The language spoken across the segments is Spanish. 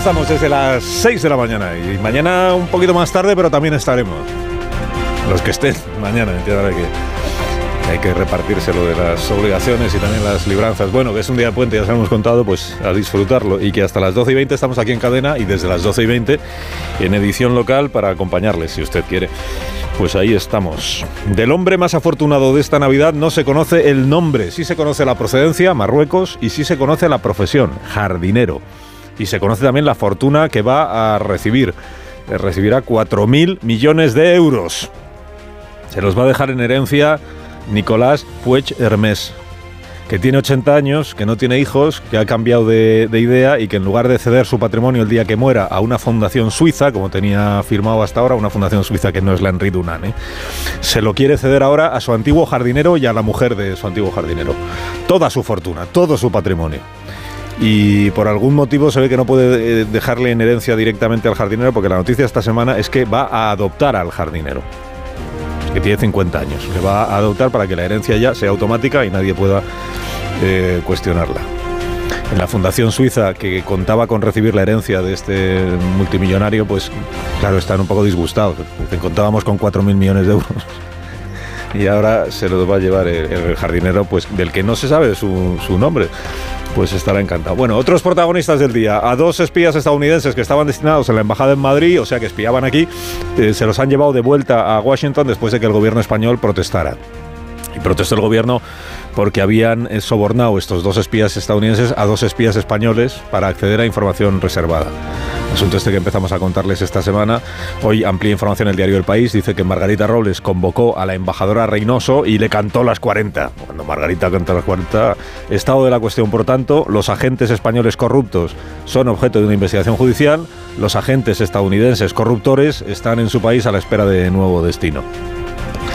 Estamos desde las 6 de la mañana y mañana un poquito más tarde, pero también estaremos. Los que estén mañana, entiendo que hay que repartirse lo de las obligaciones y también las libranzas. Bueno, que es un día de puente, ya os hemos contado, pues a disfrutarlo y que hasta las 12 y 20 estamos aquí en cadena y desde las 12 y 20 en edición local para acompañarles si usted quiere. Pues ahí estamos. Del hombre más afortunado de esta Navidad no se conoce el nombre, sí se conoce la procedencia, Marruecos, y sí se conoce la profesión, jardinero y se conoce también la fortuna que va a recibir. Eh, Recibirá 4.000 millones de euros. Se los va a dejar en herencia Nicolás Puig Hermés, que tiene 80 años, que no tiene hijos, que ha cambiado de, de idea y que en lugar de ceder su patrimonio el día que muera a una fundación suiza, como tenía firmado hasta ahora, una fundación suiza que no es la Henri Dunant, ¿eh? se lo quiere ceder ahora a su antiguo jardinero y a la mujer de su antiguo jardinero. Toda su fortuna, todo su patrimonio y por algún motivo se ve que no puede eh, dejarle en herencia directamente al jardinero porque la noticia esta semana es que va a adoptar al jardinero que tiene 50 años le va a adoptar para que la herencia ya sea automática y nadie pueda eh, cuestionarla. En la fundación suiza que contaba con recibir la herencia de este multimillonario pues claro están un poco disgustados. Contábamos con 4.000 millones de euros y ahora se los va a llevar el, jardinero pues del que no se sabe su nombre pues estará encantado. Bueno, otros protagonistas del día. A dos espías estadounidenses que estaban destinados en la embajada en Madrid, o sea que espiaban aquí, eh, se los han llevado de vuelta a Washington después de que el gobierno español protestara. Y protestó el gobierno porque habían eh, sobornado estos dos espías estadounidenses a dos espías españoles para acceder a información reservada. Asunto este que empezamos a contarles esta semana. Hoy amplía información el diario El País. Dice que Margarita Robles convocó a la embajadora Reynoso y le cantó las 40. Cuando Margarita canta las 40, estado de la cuestión, por tanto, los agentes españoles corruptos son objeto de una investigación judicial. Los agentes estadounidenses corruptores están en su país a la espera de nuevo destino.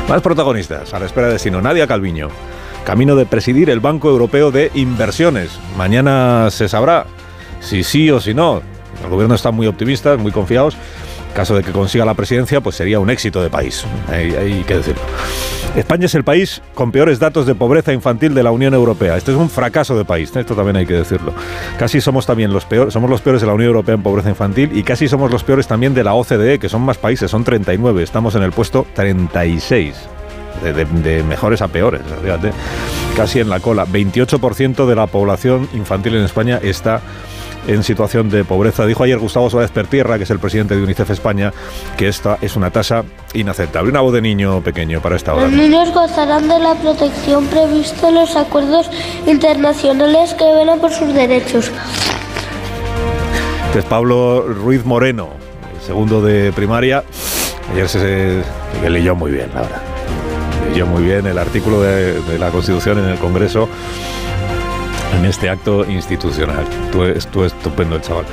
Más protagonistas, a la espera de destino. Nadia Calviño, camino de presidir el Banco Europeo de Inversiones. Mañana se sabrá si sí o si no. El gobierno está muy optimista, muy confiados. En caso de que consiga la presidencia, pues sería un éxito de país. Hay, que decirlo. España es el país con peores datos de pobreza infantil de la Unión Europea. Este es un fracaso de país, esto también hay que decirlo. Casi somos también los peores, somos los peores de la Unión Europea en pobreza infantil y casi somos los peores también de la OCDE, que son más países, son 39. Estamos en el puesto 36. De, de, de, mejores a peores, fíjate, casi en la cola. 28% de la población infantil en España está en situación de pobreza. Dijo ayer Gustavo Suárez Pertierra, que es el presidente de UNICEF España, que esta es una tasa inaceptable. Una voz de niño pequeño para esta hora. Los niños gozarán de la protección prevista en los acuerdos internacionales que velan por sus derechos. Este es Pablo Ruiz Moreno, segundo de primaria. Ayer se, se, se leyó muy bien, la verdad. Leyó muy bien el artículo de, de la Constitución en el Congreso en este acto institucional. Tú, estupendo el chaval.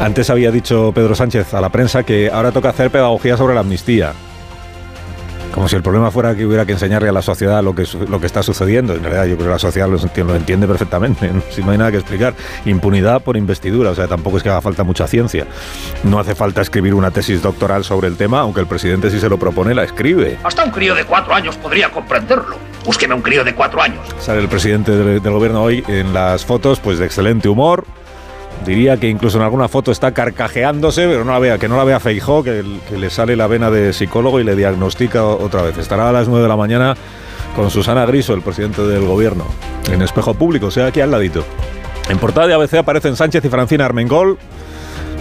Antes había dicho Pedro Sánchez a la prensa que ahora toca hacer pedagogía sobre la amnistía. Como si el problema fuera que hubiera que enseñarle a la sociedad lo que, lo que está sucediendo. En realidad, yo creo que la sociedad lo entiende, lo entiende perfectamente. Si no hay nada que explicar. Impunidad por investidura. O sea, tampoco es que haga falta mucha ciencia. No hace falta escribir una tesis doctoral sobre el tema, aunque el presidente, si se lo propone, la escribe. Hasta un crío de cuatro años podría comprenderlo. Búsqueme un crío de cuatro años. Sale el presidente del, del gobierno hoy en las fotos, pues de excelente humor, Diría que incluso en alguna foto está carcajeándose, pero no la vea, que no la vea Feijó, que, le sale la vena de psicólogo y le diagnostica otra vez. Estará a las 9 de la mañana con Susana Griso, el presidente del gobierno, en espejo público, o sea, aquí al ladito. En portada de ABC aparecen Sánchez y Francina Armengol.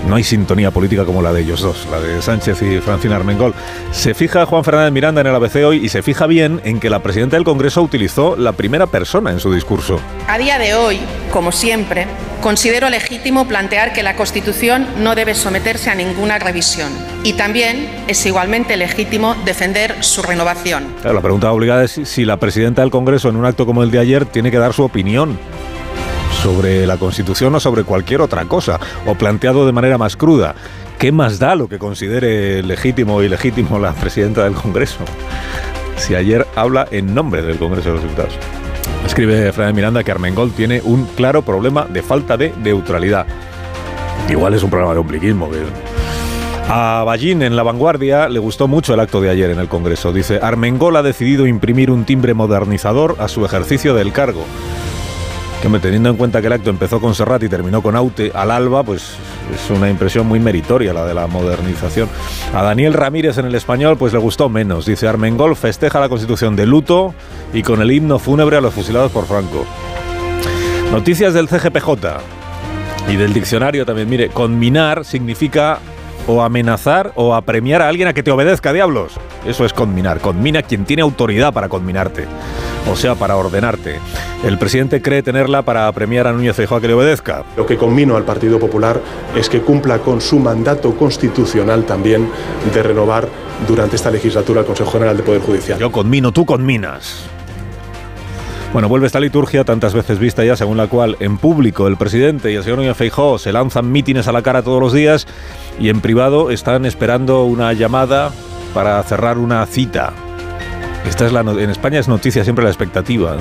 No hay sintonía política como la de ellos dos, la de Sánchez y Francina Armengol. Se fija Juan Fernández Miranda en el ABC hoy y se fija bien en que la presidenta del Congreso utilizó la primera persona en su discurso. A día de hoy, como siempre, considero legítimo plantear que la Constitución no debe someterse a ninguna revisión y también es igualmente legítimo defender su renovación. la pregunta obligada es si la presidenta del Congreso en un acto como el de ayer tiene que dar su opinión sobre la Constitución o sobre cualquier otra cosa, o planteado de manera más cruda. ¿Qué más da lo que considere legítimo o ilegítimo la presidenta del Congreso? Si ayer habla en nombre del Congreso de los Diputados. Escribe Fran Miranda que Armengol tiene un claro problema de falta de neutralidad. Igual es un problema de ombliguismo. A Ballín en La Vanguardia le gustó mucho el acto de ayer en el Congreso. Dice, Armengol ha decidido imprimir un timbre modernizador a su ejercicio del cargo que me teniendo en cuenta que el acto empezó con Serrat y terminó con Aute al alba, pues es una impresión muy meritoria la de la modernización. A Daniel Ramírez en el español pues le gustó menos. Dice Armengol festeja la constitución de luto y con el himno fúnebre a los fusilados por Franco. Noticias del CGPJ y del diccionario también. Mire, conminar significa o amenazar o apremiar a alguien a que te obedezca, diablos. Eso es conminar. Conmina quien tiene autoridad para conminarte o sea, para ordenarte. El presidente cree tenerla para premiar a Núñez Feijóo a que le obedezca. Lo que conmino al Partido Popular es que cumpla con su mandato constitucional también de renovar durante esta legislatura el Consejo General de Poder Judicial. Yo conmino, tú conminas. Bueno, vuelve esta liturgia tantas veces vista ya, según la cual en público el presidente y el señor Núñez Feijóo se lanzan mítines a la cara todos los días y en privado están esperando una llamada para cerrar una cita esta es la en España es noticia siempre la expectativa.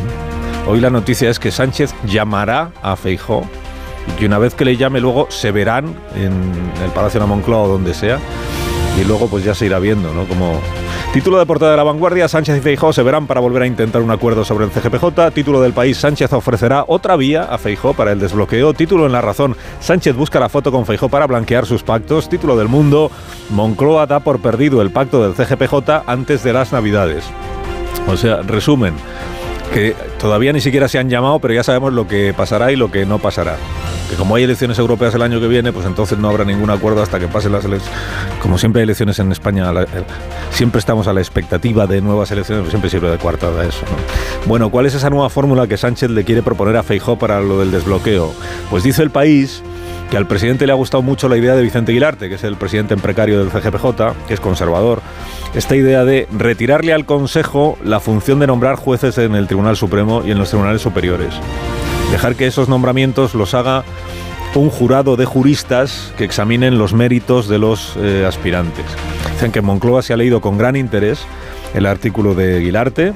Hoy la noticia es que Sánchez llamará a Feijó y que una vez que le llame luego se verán en el Palacio de la Moncloa o donde sea y luego pues ya se irá viendo, ¿no? Como título de portada de la vanguardia, Sánchez y Feijó se verán para volver a intentar un acuerdo sobre el CGPJ. Título del país, Sánchez ofrecerá otra vía a Feijó para el desbloqueo. Título en la razón, Sánchez busca la foto con Feijó para blanquear sus pactos. Título del mundo, Moncloa da por perdido el pacto del CGPJ antes de las Navidades. O sea, resumen, que todavía ni siquiera se han llamado, pero ya sabemos lo que pasará y lo que no pasará. Que como hay elecciones europeas el año que viene, pues entonces no habrá ningún acuerdo hasta que pasen las elecciones. Como siempre hay elecciones en España, siempre estamos a la expectativa de nuevas elecciones, pues siempre sirve de coartada eso. Bueno, ¿cuál es esa nueva fórmula que Sánchez le quiere proponer a Feijó para lo del desbloqueo? Pues dice el país que al presidente le ha gustado mucho la idea de Vicente Aguilarte, que es el presidente en precario del CGPJ, que es conservador, esta idea de retirarle al Consejo la función de nombrar jueces en el Tribunal Supremo y en los tribunales superiores. Dejar que esos nombramientos los haga un jurado de juristas que examinen los méritos de los eh, aspirantes. Dicen que Moncloa se ha leído con gran interés el artículo de Aguilarte,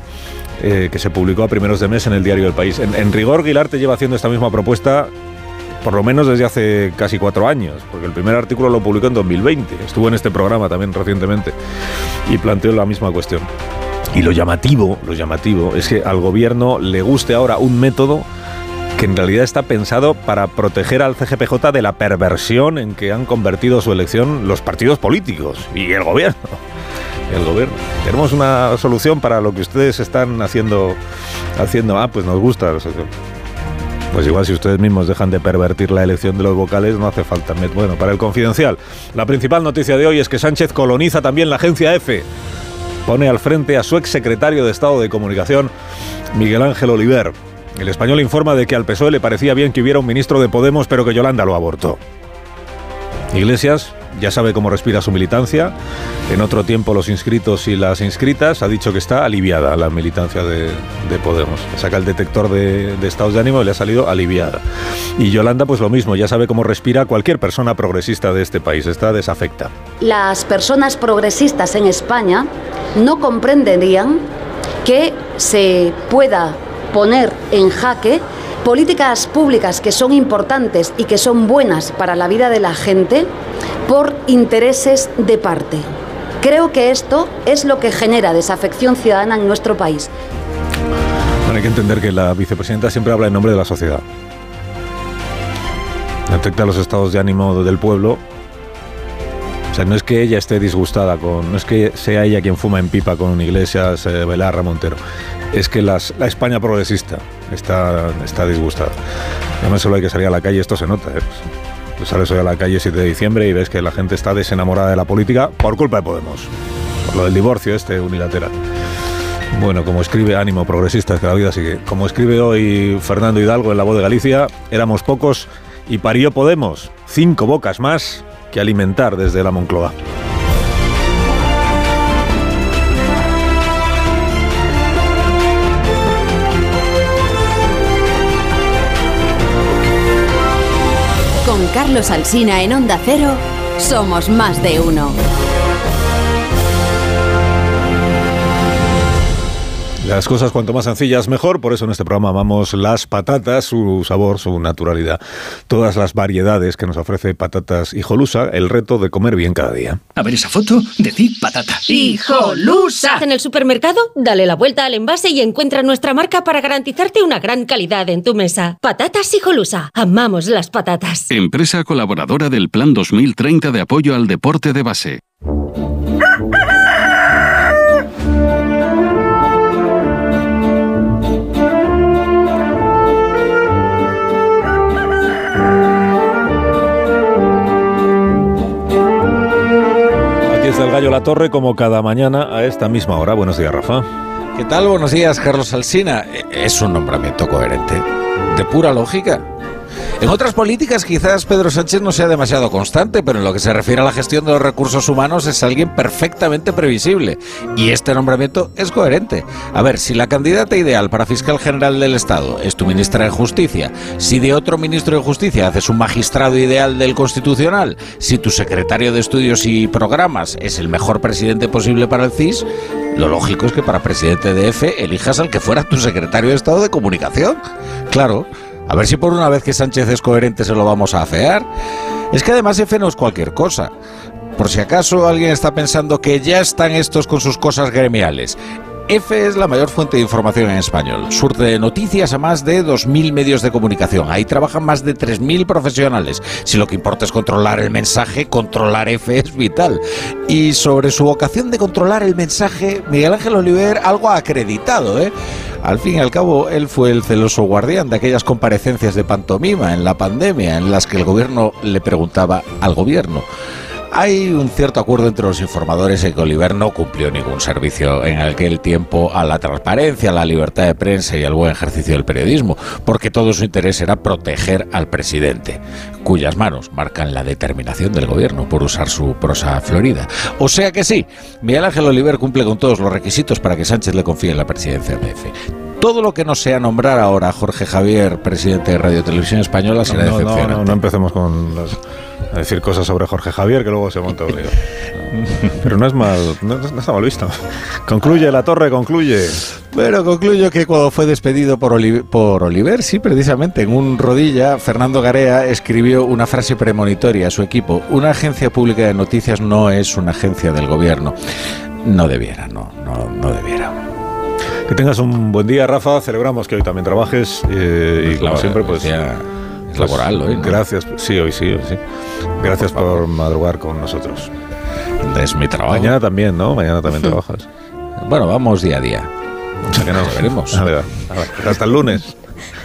eh, que se publicó a primeros de mes en el diario del País. En, en rigor, Aguilarte lleva haciendo esta misma propuesta por lo menos desde hace casi cuatro años, porque el primer artículo lo publicó en 2020, estuvo en este programa también recientemente y planteó la misma cuestión. Y lo llamativo, lo llamativo es que al gobierno le guste ahora un método que en realidad está pensado para proteger al CGPJ de la perversión en que han convertido su elección los partidos políticos y el gobierno. El gobierno. Tenemos una solución para lo que ustedes están haciendo. haciendo. Ah, pues nos gusta. Pues igual si ustedes mismos dejan de pervertir la elección de los vocales, no hace falta. Bueno, para el confidencial, la principal noticia de hoy es que Sánchez coloniza también la agencia EFE. Pone al frente a su exsecretario de Estado de Comunicación, Miguel Ángel Oliver. El español informa de que al PSOE le parecía bien que hubiera un ministro de Podemos, pero que Yolanda lo abortó. Iglesias ya sabe cómo respira su militancia. En otro tiempo los inscritos y las inscritas ha dicho que está aliviada la militancia de, Podemos. Saca el detector de, de, estados de ánimo y le ha salido aliviada. Y Yolanda pues lo mismo, ya sabe cómo respira cualquier persona progresista de este país. Está desafecta. Las personas progresistas en España no comprenderían que se pueda poner en jaque políticas públicas que son importantes y que son buenas para la vida de la gente por intereses de parte. Creo que esto es lo que genera desafección ciudadana en nuestro país. hay que entender que la vicepresidenta siempre habla en nombre de la sociedad. Detecta los estados de ánimo del pueblo. No es que ella esté disgustada con. No es que sea ella quien fuma en pipa con Iglesias, eh, Montero. Es que la España progresista está, está disgustada. Además, solo hay que salir a la calle, esto se nota. ¿eh? Tú sales hoy a la calle 7 de diciembre y ves que la gente está desenamorada de la política por culpa de Podemos. Por lo del divorcio este unilateral. Bueno, como escribe Ánimo Progresista, es que la vida sigue. Como escribe hoy Fernando Hidalgo en La Voz de Galicia, éramos pocos y parió Podemos, cinco bocas más que alimentar desde la Moncloa. Con Carlos Alsina en Onda Cero, somos más de uno. Las cosas cuanto más sencillas mejor, por eso en este programa amamos las patatas, su sabor, su naturalidad, todas las variedades que nos ofrece Patatas Hijolusa, el reto de comer bien cada día. A ver esa foto, decir patata. ¡Hijolusa! En el supermercado, dale la vuelta al envase y encuentra nuestra marca para garantizarte una gran calidad en tu mesa. Patatas Hijolusa, amamos las patatas. Empresa colaboradora del Plan 2030 de apoyo al deporte de base. El Gallo La Torre como cada mañana a esta misma hora. Buenos días, Rafa. ¿Qué tal? Buenos días, Carlos Alsina. Es un nombramiento coherente, de pura lógica. En otras políticas quizás Pedro Sánchez no sea demasiado constante, pero en lo que se refiere a la gestión de los recursos humanos es alguien perfectamente previsible. Y este nombramiento es coherente. A ver, si la candidata ideal para fiscal general del Estado es tu ministra de Justicia, si de otro ministro de Justicia haces un magistrado ideal del Constitucional, si tu secretario de Estudios y Programas es el mejor presidente posible para el CIS, lo lógico es que para presidente de EFE elijas al que fuera tu secretario de Estado de Comunicación. Claro. A ver si por una vez que Sánchez es coherente se lo vamos a afear. Es que además F no es cualquier cosa. Por si acaso alguien está pensando que ya están estos con sus cosas gremiales. F es la mayor fuente de información en español. Surte noticias a más de 2.000 medios de comunicación. Ahí trabajan más de 3.000 profesionales. Si lo que importa es controlar el mensaje, controlar F es vital. Y sobre su vocación de controlar el mensaje, Miguel Ángel Oliver algo acreditado, ¿eh? Al fin y al cabo, él fue el celoso guardián de aquellas comparecencias de pantomima en la pandemia en las que el gobierno le preguntaba al gobierno. Hay un cierto acuerdo entre los informadores en que Oliver no cumplió ningún servicio en aquel tiempo a la transparencia, a la libertad de prensa y al buen ejercicio del periodismo, porque todo su interés era proteger al presidente, cuyas manos marcan la determinación del gobierno por usar su prosa florida. O sea que sí, Miguel Ángel Oliver cumple con todos los requisitos para que Sánchez le confíe en la presidencia de EFE. Todo lo que no sea nombrar ahora a Jorge Javier, presidente de Radio Televisión Española, será no, decepcionante. No, no, no empecemos con las a decir cosas sobre Jorge Javier que luego se monta un lío. Pero no es mal, no, no, está mal visto. Concluye la torre, concluye. Bueno, concluyo que cuando fue despedido por, Oliver, por Oliver, sí, precisamente en un rodilla, Fernando Garea escribió una frase premonitoria a su equipo. Una agencia pública de noticias no es una agencia del gobierno. No debiera, no, no, no debiera. Que tengas un buen día, Rafa. Celebramos que hoy también trabajes eh, y como siempre, pues... Ya es laboral hoy. ¿no? Gracias, sí, hoy sí, hoy sí. Gracias por, por madrugar con nosotros. Es mi trabajo. Mañana también, ¿no? Mañana también trabajas. Bueno, vamos día a día. O sea que nos veremos. A ver, a ver, hasta el lunes.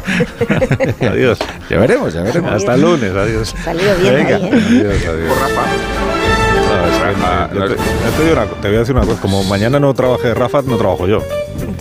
adiós. Ya veremos, ya veremos. Hasta el lunes, adiós. Salido bien Venga. ahí, ¿eh? Adiós, adiós. Por Rafa. Es Rafa, yo te, es- yo te digo una te voy a decir una cosa. Como mañana no trabaje Rafa, no trabajo yo.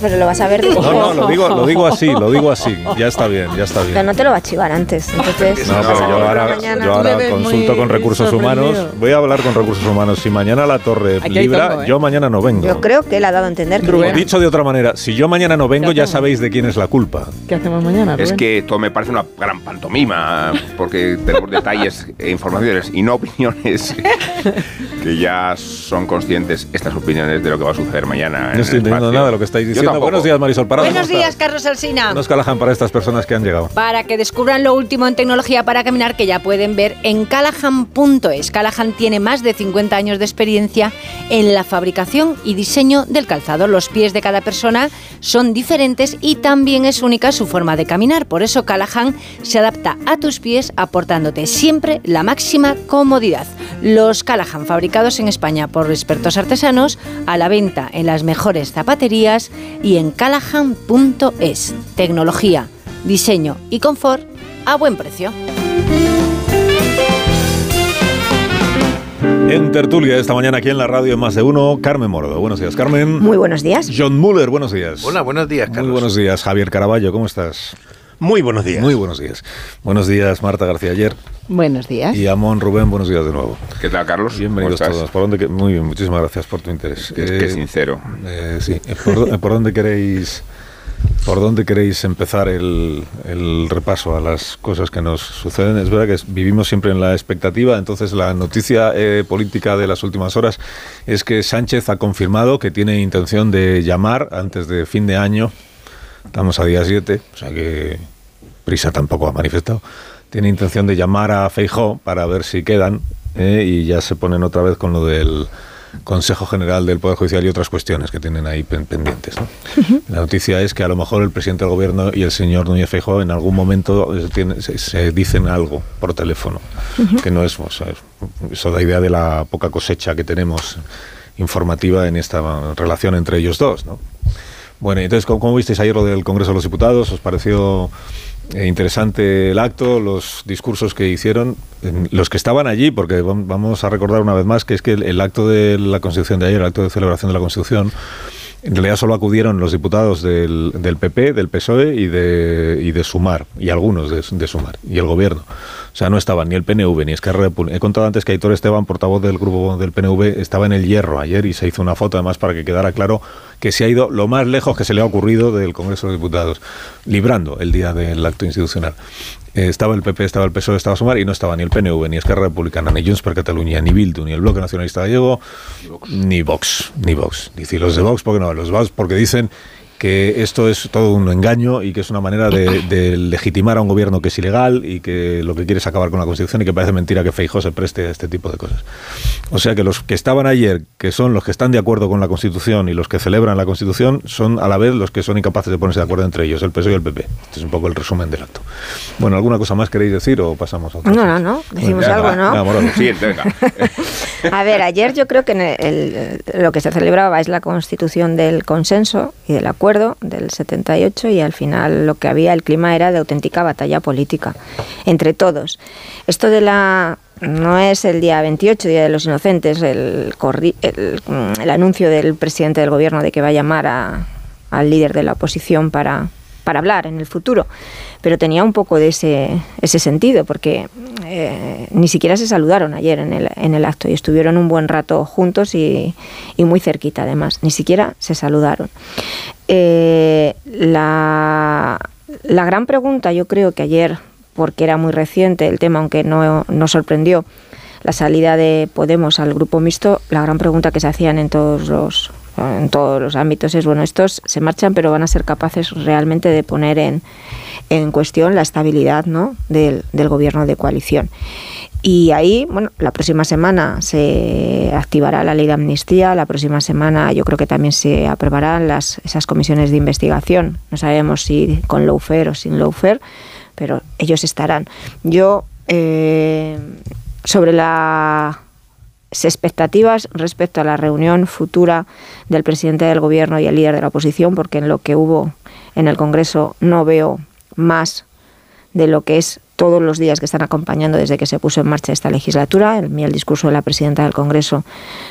Pero lo vas a ver de No, no, lo digo, lo digo así, lo digo así. Ya está bien, ya está Pero bien. no te lo va a chivar antes. Entonces, No, pero yo ahora, mañana. yo ahora consulto con recursos humanos. Voy a hablar con recursos humanos. Si mañana la torre libra, tongo, ¿eh? yo mañana no vengo. Yo creo que él ha dado a entender que Rubén. dicho de otra manera, si yo mañana no vengo, ¿Qué ya sabéis de quién es la culpa. ¿Qué hacemos mañana? Es Rubén? que esto me parece una gran pantomima, porque tenemos detalles e informaciones y no opiniones que ya son conscientes estas opiniones de lo que va a suceder mañana. No estoy entendiendo nada de lo que estáis diciendo. Buenos días, Marisol Parada. Buenos ¿cómo días? Carlos Alsina. Unos Callahan para estas personas que han llegado. Para que descubran lo último en tecnología para caminar que ya pueden ver en Callahan.es. Callahan tiene más de 50 años de experiencia en la fabricación y diseño del calzado. Los pies de cada persona son diferentes y también es única su forma de caminar. Por eso Callahan se adapta a tus pies aportándote siempre la máxima comodidad. Los Callahan fabricados en España por expertos artesanos a la venta en las mejores zapaterías y en callahan.es. Tecnología, diseño y confort a buen precio. En tertulia esta mañana aquí en la radio en Más de Uno, Carmen Morodo. Buenos días, Carmen. Muy buenos días. John Muller, buenos días. Hola, buenos días, Carlos. Muy buenos días, Javier Caraballo, ¿cómo estás? Muy buenos días. Muy buenos días. Buenos días, Marta García Ayer. Buenos días. Y Amón Rubén, buenos días de nuevo. ¿Qué tal, Carlos? Bienvenidos todos. ¿Por dónde que- Muy bien, muchísimas gracias por tu interés. Es que sincero. eh, sí, ¿por, dó- por dónde queréis... ¿Por dónde queréis empezar el, el repaso a las cosas que nos suceden? Es verdad que vivimos siempre en la expectativa, entonces la noticia eh, política de las últimas horas es que Sánchez ha confirmado que tiene intención de llamar antes de fin de año, estamos a día 7, o sea que Prisa tampoco ha manifestado, tiene intención de llamar a Feijó para ver si quedan eh, y ya se ponen otra vez con lo del Consejo General del Poder Judicial y otras cuestiones que tienen ahí pen- pendientes. ¿no? La noticia es que a lo mejor el presidente del gobierno y el señor Núñez Feijóo en algún momento eh, se, se dicen algo por teléfono, que no es, o sea, es- eso da idea de la poca cosecha que tenemos informativa en esta relación entre ellos dos. ¿no? Bueno, entonces, ¿cómo, cómo visteis ayer lo del Congreso de los Diputados? ¿Os pareció eh, interesante el acto, los discursos que hicieron? Los que estaban allí, porque vam- vamos a recordar una vez más que es que el, acto de la Constitución de ayer, el acto de celebración de la Constitución, en realidad solo acudieron los diputados del, PP, del PSOE E y de, y de Sumar, y algunos de Sumar, y el gobierno. O sea, no estaban ni el PNV ni Esquerra Republicana. He contado antes que Aitor Esteban, portavoz del grupo del PNV, estaba en el Hierro ayer y se hizo una foto además para que quedara claro que se ha ido lo más lejos que se le ha ocurrido del Congreso de Diputados, librando el día del acto institucional. Eh, estaba el PP, estaba el PSOE, estaba Sumar y no estaba ni el PNV, ni Esquerra Republicana, ni Junts per Catalunya, ni Bildu, ni el Bloque Nacionalista Gallego, ni Vox, ni Vox. Dice, ¿y los de Vox, ¿por qué no? Los Vox porque dicen que esto es todo un engaño y que es una manera de, de legitimar a un gobierno que es ilegal y que lo que quiere es acabar con la Constitución y que parece mentira que Feijó se preste a este tipo de cosas. O sea que los que estaban ayer, que son los que están de acuerdo con la Constitución y los que celebran la Constitución, son a la vez los que son incapaces de ponerse de acuerdo entre ellos, el PSOE y el PP. Este es un poco el resumen del acto. Bueno, ¿alguna cosa más queréis decir o pasamos a otra? No, no, no. Decimos Venga, algo, ¿no? Siguiente, venga. A ver, ayer yo creo que en el- el- lo que se celebraba es la constitución del consenso y del acuerdo del 78 y al final lo que había, el clima era de auténtica batalla política entre todos. Esto de la... No es el día 28, Día de los Inocentes, el, el, el anuncio del presidente del gobierno de que va a llamar a- al líder de la oposición para, para hablar en el futuro. Pero tenía un poco de ese, ese sentido, porque eh, ni siquiera se saludaron ayer en el, en el acto y estuvieron un buen rato juntos y, y muy cerquita además. Ni siquiera se saludaron. Eh, la, la gran pregunta, yo creo que ayer, porque era muy reciente el tema, aunque no, no sorprendió, la salida de Podemos al grupo mixto, la gran pregunta que se hacían en todos los en todos los ámbitos es bueno estos se marchan pero van a ser capaces realmente de poner en, en cuestión la estabilidad ¿no? del, del gobierno de coalición y ahí, bueno, la próxima semana se activará la ley de amnistía, la próxima semana yo creo que también se aprobarán las, esas comisiones de investigación. No sabemos si con lawfare o sin lawfare, pero ellos estarán. Yo, eh, sobre las expectativas respecto a la reunión futura del presidente del gobierno y el líder de la oposición, porque en lo que hubo en el Congreso no veo más de lo que es todos los días que están acompañando desde que se puso en marcha esta legislatura. El, el discurso de la presidenta del Congreso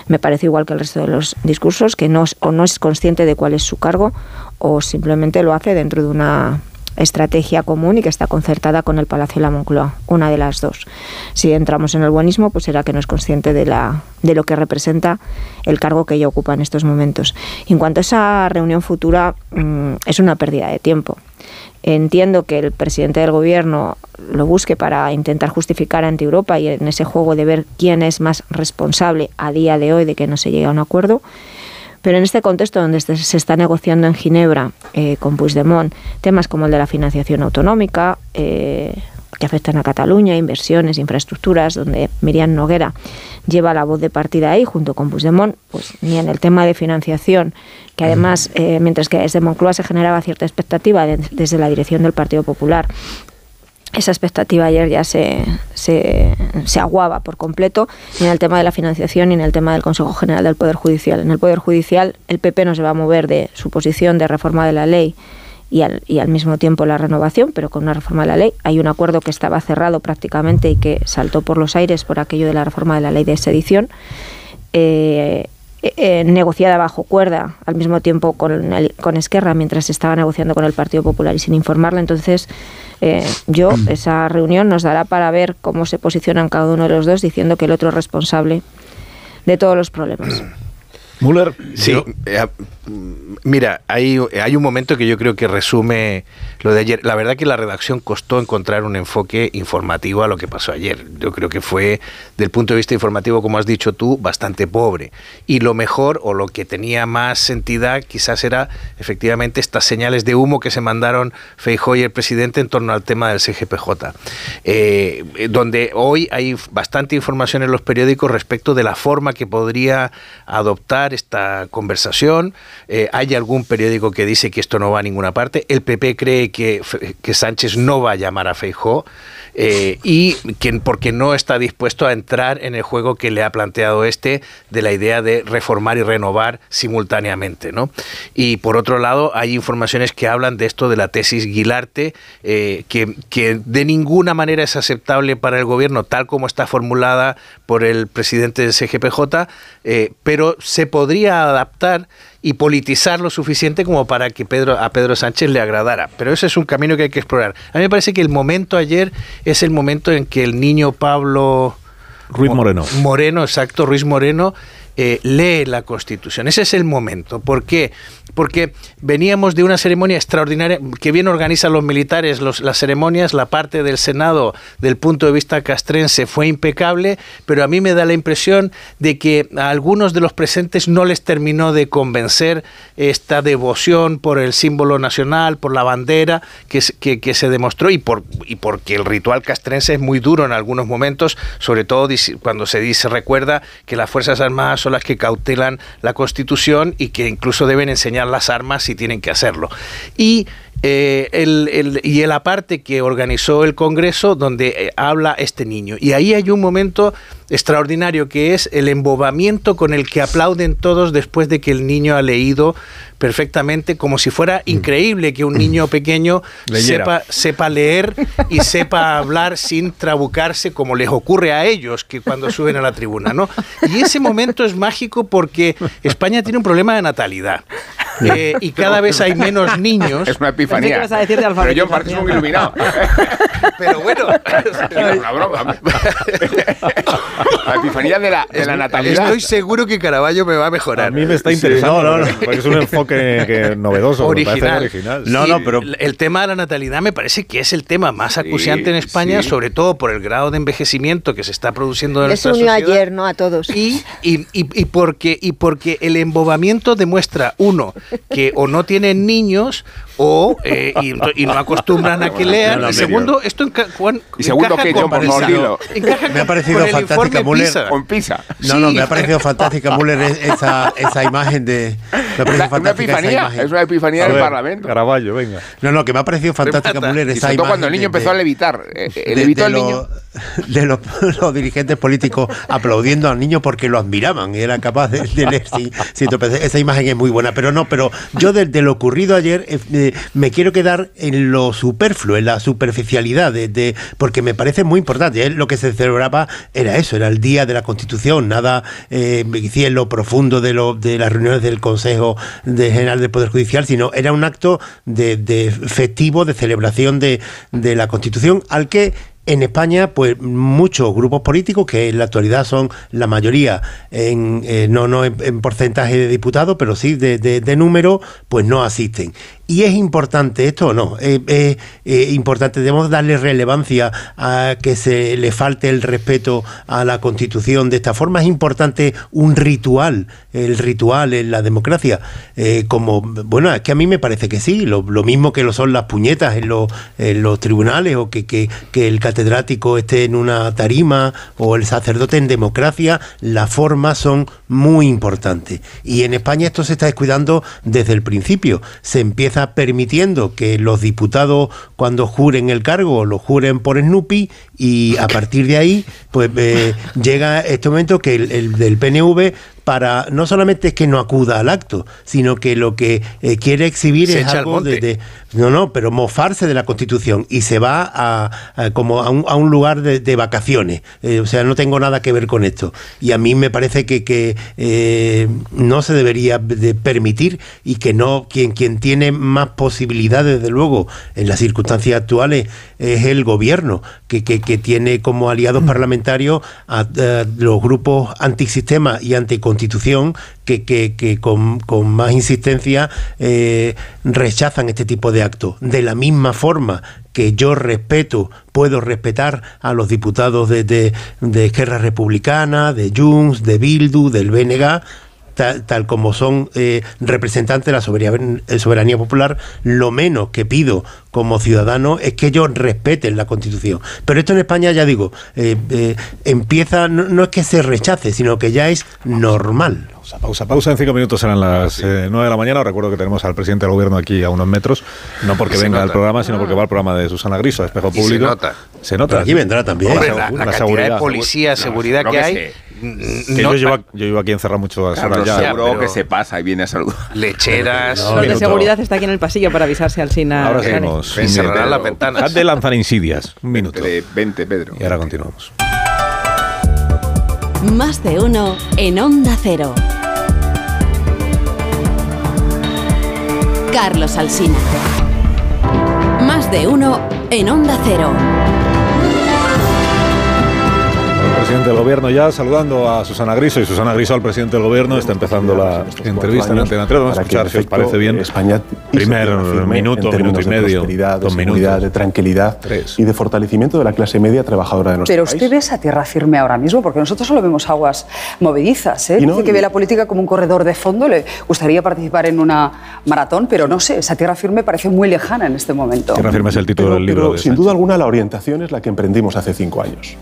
me parece igual que el resto de los discursos, que no, o no es consciente de cuál es su cargo o simplemente lo hace dentro de una estrategia común y que está concertada con el Palacio de la Moncloa, una de las dos. Si entramos en el buenismo, pues será que no es consciente de, la, de lo que representa el cargo que ella ocupa en estos momentos. Y en cuanto a esa reunión futura, mmm, es una pérdida de tiempo. Entiendo que el presidente del gobierno lo busque para intentar justificar ante Europa y en ese juego de ver quién es más responsable a día de hoy de que no se llegue a un acuerdo. Pero en este contexto donde se está negociando en Ginebra eh, con Puigdemont temas como el de la financiación autonómica, eh, que afectan a Cataluña, inversiones, infraestructuras, donde Miriam Noguera lleva la voz de partida ahí junto con Puigdemont, pues ni en el tema de financiación, que además, eh, mientras que desde Moncloa se generaba cierta expectativa de, desde la dirección del Partido Popular, esa expectativa ayer ya se, se, se, aguaba por completo, en el tema de la financiación ni en el tema del Consejo General del Poder Judicial. En el Poder Judicial el PP no se va a mover de su posición de reforma de la ley y al, y al mismo tiempo la renovación, pero con una reforma de la ley. Hay un acuerdo que estaba cerrado prácticamente y que saltó por los aires por aquello de la reforma de la ley de sedición. Eh, eh, negociada bajo cuerda al mismo tiempo con, el, con Esquerra mientras estaba negociando con el Partido Popular y sin informarle. Entonces, eh, yo, esa reunión nos dará para ver cómo se posicionan cada uno de los dos diciendo que el otro es responsable de todos los problemas. Müller. Sí, eh, mira, hay, hay un momento que yo creo que resume lo de ayer. La verdad que la redacción costó encontrar un enfoque informativo a lo que pasó ayer. Yo creo que fue, del punto de vista informativo, como has dicho tú, bastante pobre. Y lo mejor, o lo que tenía más entidad, quizás era efectivamente estas señales de humo que se mandaron Feijóo y el presidente en torno al tema del CGPJ. Eh, donde hoy hay bastante información en los periódicos respecto de la forma que podría adoptar esta conversación. Eh, hay algún periódico que dice que esto no va a ninguna parte. El PP cree que, que Sánchez no va a llamar a Feijó. Eh, y que, porque no está dispuesto a entrar en el juego que le ha planteado este de la idea de reformar y renovar simultáneamente. ¿no? Y por otro lado, hay informaciones que hablan de esto de la tesis Guilarte, eh, que, que de ninguna manera es aceptable para el gobierno, tal como está formulada por el presidente del CGPJ, pero se podría adaptar y politizar lo suficiente como para que Pedro, a Pedro Sánchez le agradara. Pero ese es un camino que hay que explorar. A mí me parece que el momento ayer es el momento en que el niño Pablo... Ruiz Moreno. Moreno, exacto, Ruiz Moreno, eh, lee la Constitución. Ese es el momento. ¿Por qué? Porque veníamos de una ceremonia extraordinaria que bien organizan los militares las ceremonias, la parte del Senado del punto de vista castrense fue impecable, pero a mí me da la impresión de que a algunos de los presentes no les terminó de convencer esta devoción por el símbolo nacional, por la bandera que, que, se demostró y, por, y porque el ritual castrense es muy duro en algunos momentos, sobre todo cuando se dice, recuerda que las Fuerzas Armadas son las que cautelan la Constitución y que incluso deben enseñar las armas si tienen que hacerlo. Y eh, el, y el aparte que organizó el Congreso donde eh, habla este niño. Y ahí hay un momento extraordinario que es el embobamiento con el que aplauden todos después de que el niño ha leído perfectamente, como si fuera mm. increíble que un niño pequeño sepa, sepa leer y sepa hablar sin trabucarse como les ocurre a ellos que cuando suben a la tribuna, ¿no? Y ese momento es mágico porque España tiene un problema de natalidad. Eh, y cada vez hay menos niños. Es una epifanía. Pero yo parece muy iluminado. Pero bueno, es una broma. La epifanía de la, de la natalidad. Estoy seguro que Caraballo me va a mejorar. A mí me está interesando. no, no, no, porque es un enfoque que novedoso. Original. original. No, no, pero el tema de la natalidad me parece que es el tema más acuciante en España, sobre todo por el grado de envejecimiento que se está produciendo en Les unió ayer, ¿no? A todos. Y, y, y, porque, y porque el embobamiento demuestra, uno, que o no tienen niños o eh, y, no acostumbran a que lean. y segundo, esto enca Juan, y segundo que yo por no Me ha parecido fantástica Müller. Con. No, no, me ha parecido fantástica Müller esa, esa imagen de. Me ha una epifanía, es una epifanía del Parlamento. Caraballo, venga. No, no, que me ha parecido fantástica Müller esa imagen. cuando el niño empezó a levitar. Eh, eh, levitó el niño. De los, dirigentes políticos aplaudiendo al niño porque lo admiraban y era capaz de, leer. esa imagen es muy buena, pero no, pero yo de, lo ocurrido ayer me quiero quedar en lo superfluo, en la superficialidad, de, porque me parece muy importante. ¿eh? Lo que se celebraba era eso, era el día de la Constitución, nada eh, en lo profundo de, lo, de las reuniones del Consejo General del Poder Judicial, sino era un acto de, de festivo, de celebración de, de la Constitución, al que en España, pues muchos grupos políticos, que en la actualidad son la mayoría, en, eh, no, no en, porcentaje de diputados, pero sí de, de, número, pues no asisten. Y es importante esto o no, es importante, debemos darle relevancia a que se le falte el respeto a la Constitución de esta forma. Es importante un ritual, el ritual en la democracia, eh, como, bueno, es que a mí me parece que sí, lo, mismo que lo son las puñetas en, los, en los tribunales o que, que, que catedrático esté en una tarima o el sacerdote en democracia, las formas son muy importantes. Y en España esto se está descuidando desde el principio. Se empieza permitiendo que los diputados cuando juren el cargo lo juren por Snoopy y a partir de ahí pues eh, llega este momento que el, del PNV para no solamente es que no acuda al acto, sino que lo que eh, quiere exhibir Se es algo de, de- no, no, pero mofarse de la Constitución y se va a, a como a un, a un lugar de, de vacaciones. Eh, o sea, no tengo nada que ver con esto. Y a mí me parece que, que, eh, no se debería de permitir y que no quien quien tiene más posibilidades, desde luego, en las circunstancias actuales es el gobierno, que, que, que tiene como aliados parlamentarios a, los grupos antisistema y anticonstitución que, que, con, con más insistencia eh, rechazan este tipo de actos. De la misma forma que yo respeto, puedo respetar a los diputados de, de, de Esquerra Republicana, de Junts, de Bildu, del BNG, tal, tal como son eh, representantes de la soberanía, eh, soberanía popular, lo menos que pido como ciudadano es que ellos respeten la Constitución. Pero esto en España, ya digo, eh, eh, empieza, no, no es que se rechace, sino que ya es normal. Pausa, pausa, pausa. En cinco minutos serán las eh, nueve de la mañana. Os recuerdo que tenemos al presidente del gobierno aquí a unos metros. No porque Se venga al programa, sino porque va al programa de Susana Griso, a Espejo Y se Público. nota. Se nota. Pero aquí vendrá también. Hombre, La la, segu- la la cantidad seguridad. de policía, seguridad que que hay. Que no- yo, llevo, yo llevo aquí encerrado mucho horas Carlos, ya. seguro que se pasa y viene a saludar. lecheras. No, Los de seguridad está aquí en el pasillo para avisarse al Sina. Ahora seguimos. Me cerrarán Pedro. las ventanas. Dejad de lanzar insidias. Un minuto. Vente, vente, Pedro. Y ahora continuamos. Más de uno en Onda Cero. Carlos Alsina. Más de uno en Onda Cero. Presidente del gobierno ya saludando a Susana Griso y Susana Griso al presidente del gobierno. Está empezando la entrevista en Antena 3. Vamos a escuchar en si os parece bien. España Primer minuto, minuto y de medio, de dos seguridad, minutos. de tranquilidad Tres. y de fortalecimiento de la clase media trabajadora de nuestro Pero país. usted ve esa tierra firme ahora mismo, porque nosotros solo vemos aguas movedizas. ¿eh? Y no, Dice que y- ve la política como un corredor de fondo, le gustaría participar en una maratón, pero no sé, esa tierra firme parece muy lejana en este momento. Tierra firme es el título Pero- del libro pero de sin duda alguna la orientación es la que emprendimos hace cinco años.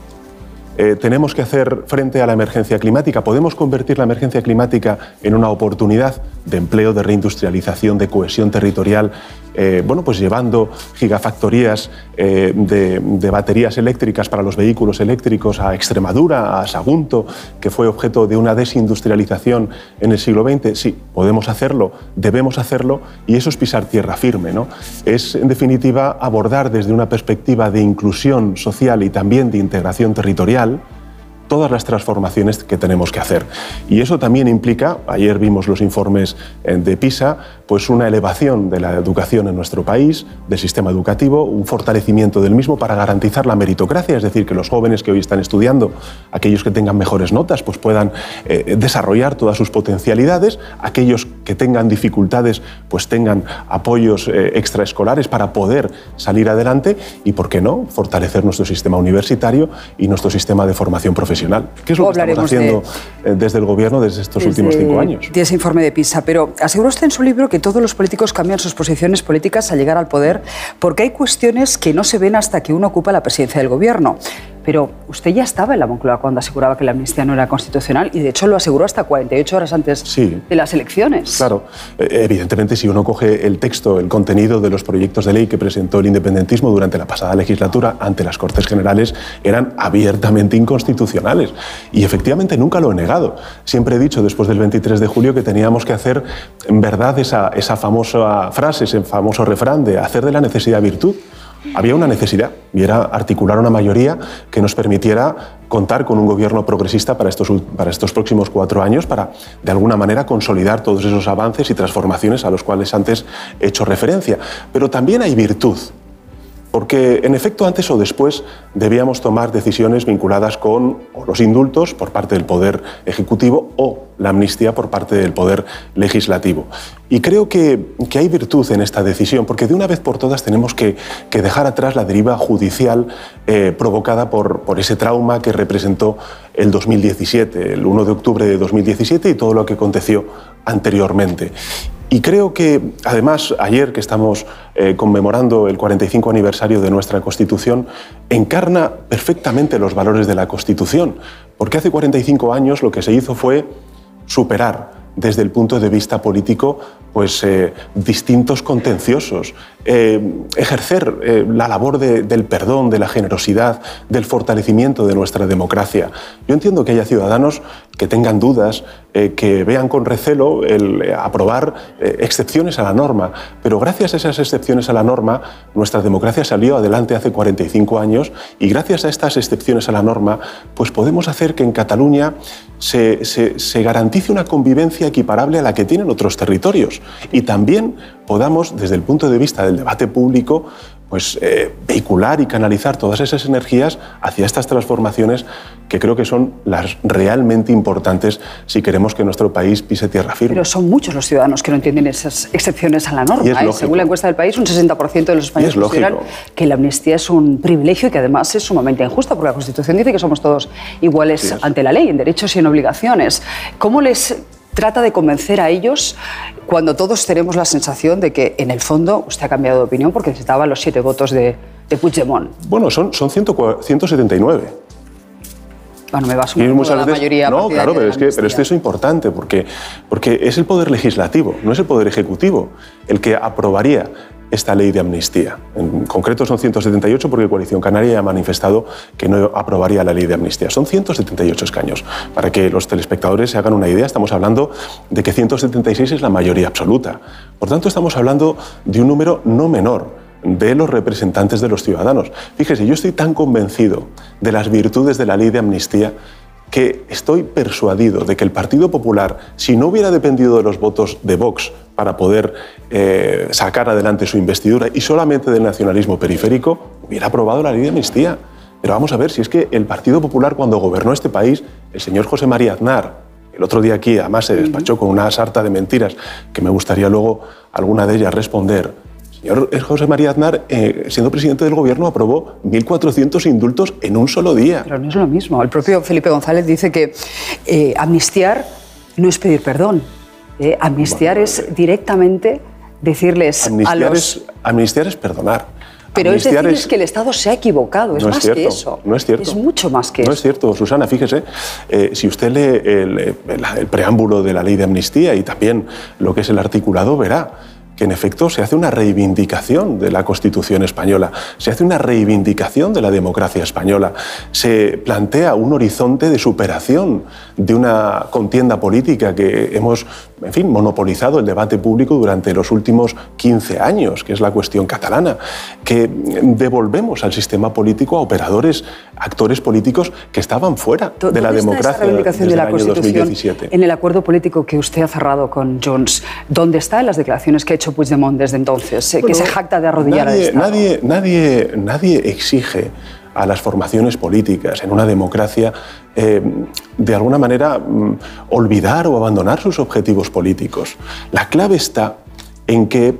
Eh, tenemos que hacer frente a la emergencia climática. Podemos convertir la emergencia climática en una oportunidad de empleo, de reindustrialización, de cohesión territorial, eh, bueno, pues llevando gigafactorías eh, de, de baterías eléctricas para los vehículos eléctricos a Extremadura, a Sagunto, que fue objeto de una desindustrialización en el siglo XX. Sí, podemos hacerlo, debemos hacerlo, y eso es pisar tierra firme. ¿no? Es, en definitiva, abordar desde una perspectiva de inclusión social y también de integración territorial todas las transformaciones que tenemos que hacer. Y eso también implica, ayer vimos los informes eh, de PISA, pues una elevación de la educación en nuestro país, del sistema educativo, un fortalecimiento del mismo para garantizar la meritocracia, es decir, que los jóvenes que hoy están estudiando, aquellos que tengan mejores notas, pues puedan eh, desarrollar todas sus potencialidades, aquellos que tengan dificultades, pues tengan apoyos eh, extraescolares para poder salir adelante y, ¿por qué no?, fortalecer nuestro sistema universitario y nuestro sistema de formación profesional. ¿Qué es lo que estamos haciendo eh, desde el Gobierno desde estos Desde- últimos cinco años? De ese informe de PISA. Pero asegura usted en su libro que todos los políticos cambian sus posiciones políticas al llegar al poder porque hay cuestiones que no se ven hasta que uno ocupa la presidencia del gobierno. Pero usted ya estaba en la Moncloa cuando aseguraba que la amnistía no era constitucional y de hecho lo aseguró hasta 48 horas antes de las elecciones. Claro, Eh, evidentemente si uno coge el texto, el contenido de los proyectos de ley que presentó el independentismo durante la pasada legislatura ante las Cortes Generales, eran abiertamente inconstitucionales. Y efectivamente nunca lo he negado. Siempre he dicho después del 23 de julio que teníamos que hacer en verdad esa, esa famosa frase, ese famoso refrán de hacer de la necesidad virtud. Había una necesidad y era articular una mayoría que nos permitiera contar con un gobierno progresista para estos, para estos próximos cuatro años, para de alguna manera consolidar todos esos avances y transformaciones a los cuales antes he hecho referencia. Pero también hay virtud, porque en efecto antes o después debíamos tomar decisiones vinculadas con los indultos por parte del Poder Ejecutivo o la amnistía por parte del Poder Legislativo. Y creo que, hay virtud en esta decisión, porque de una vez por todas tenemos que, dejar atrás la deriva judicial eh, provocada por, por ese trauma que representó el 2017, el 1 de octubre de 2017 y todo lo que aconteció anteriormente. Y creo que, además, ayer que estamos eh, conmemorando el 45 aniversario de nuestra Constitución, encarna perfectamente los valores de la Constitución, porque hace 45 años lo que se hizo fue superar desde el punto de vista político pues, eh, distintos contenciosos eh, ejercer eh, la labor de- del perdón, de la generosidad, del fortalecimiento de nuestra democracia. Yo entiendo que haya ciudadanos que tengan dudas, eh, que vean con recelo el aprobar excepciones a la norma, pero gracias a esas excepciones a la norma, nuestra democracia salió adelante hace 45 años y gracias a estas excepciones a la norma, pues podemos hacer que en Cataluña se garantice una convivencia equiparable a la que tienen otros territorios y también podamos, desde el punto de vista del debate público, pues eh, vehicular y canalizar todas esas energías hacia estas transformaciones que creo que son las realmente importantes si queremos que nuestro país pise tierra firme. Pero son muchos los ciudadanos que no entienden esas excepciones a la norma. ¿eh? Según la encuesta del país, un 60% de los españoles consideran que la amnistía es un privilegio y que además es sumamente injusta, porque la Constitución dice que somos todos iguales ante la ley, en derechos y en obligaciones. ¿Cómo les trata de convencer a ellos cuando todos tenemos la sensación de que, en el fondo, usted ha cambiado de opinión porque necesitaba los siete votos de, de Puigdemont? Bueno, son, son 100 179. Bueno, me va muchas la veces- mayoría No, claro, pero es, que, pero es importante porque, porque es el Poder Legislativo, no es el Poder Ejecutivo el que aprobaría esta ley de amnistía. En concreto son 178 porque Coalición Canaria ha manifestado que no aprobaría la ley de amnistía. Son 178 escaños. Para que los telespectadores se hagan una idea, estamos hablando de que 176 es la mayoría absoluta. Por tanto, estamos hablando de un número no menor de los representantes de los ciudadanos. Fíjese, yo estoy tan convencido de las virtudes de la ley de amnistía que estoy persuadido de que el Partido Popular, si no hubiera dependido de los votos de Vox para poder eh, sacar adelante su investidura y solamente del nacionalismo periférico, hubiera aprobado la ley de amnistía. Pero vamos a ver, si es que el Partido Popular cuando gobernó este país, el señor José María Aznar, el otro día aquí además se despachó con una sarta de mentiras que me gustaría luego alguna de ellas responder. Señor José María Aznar, eh, siendo presidente del gobierno, aprobó 1.400 indultos en un solo día. Pero no es lo mismo. El propio Felipe González dice que eh, amnistiar no es pedir perdón. Eh, amnistiar es directamente decirles a Amnistiar, los... es, amnistiar es perdonar. Pero es Amnistiar decirles que el Estado se ha equivocado. Es No más es cierto, que eso. No es cierto. Es mucho más que No eso. es cierto, Susana. Fíjese, eh, si usted lee el, el- el preámbulo de la ley de amnistía y también lo que es el articulado, verá que en efecto se hace una reivindicación de la Constitución española, se hace una reivindicación de la democracia española, se plantea un horizonte de superación de una contienda política que hemos, en fin, monopolizado el debate público durante los últimos 15 años, que es la cuestión catalana, que devolvemos al sistema político a operadores, actores políticos que estaban fuera de la ¿Dónde está esa democracia desde de la el año Constitución 2017. en el acuerdo político que usted ha cerrado con Jones? ¿Dónde está en las declaraciones que ha hecho Puigdemont desde entonces? eh, que Bueno, se jacta de arrodillar al nadie, Estado. nadie, nadie, nadie exige a las formaciones políticas en una democracia eh, de alguna manera mm, olvidar o abandonar sus objetivos políticos. La clave está en que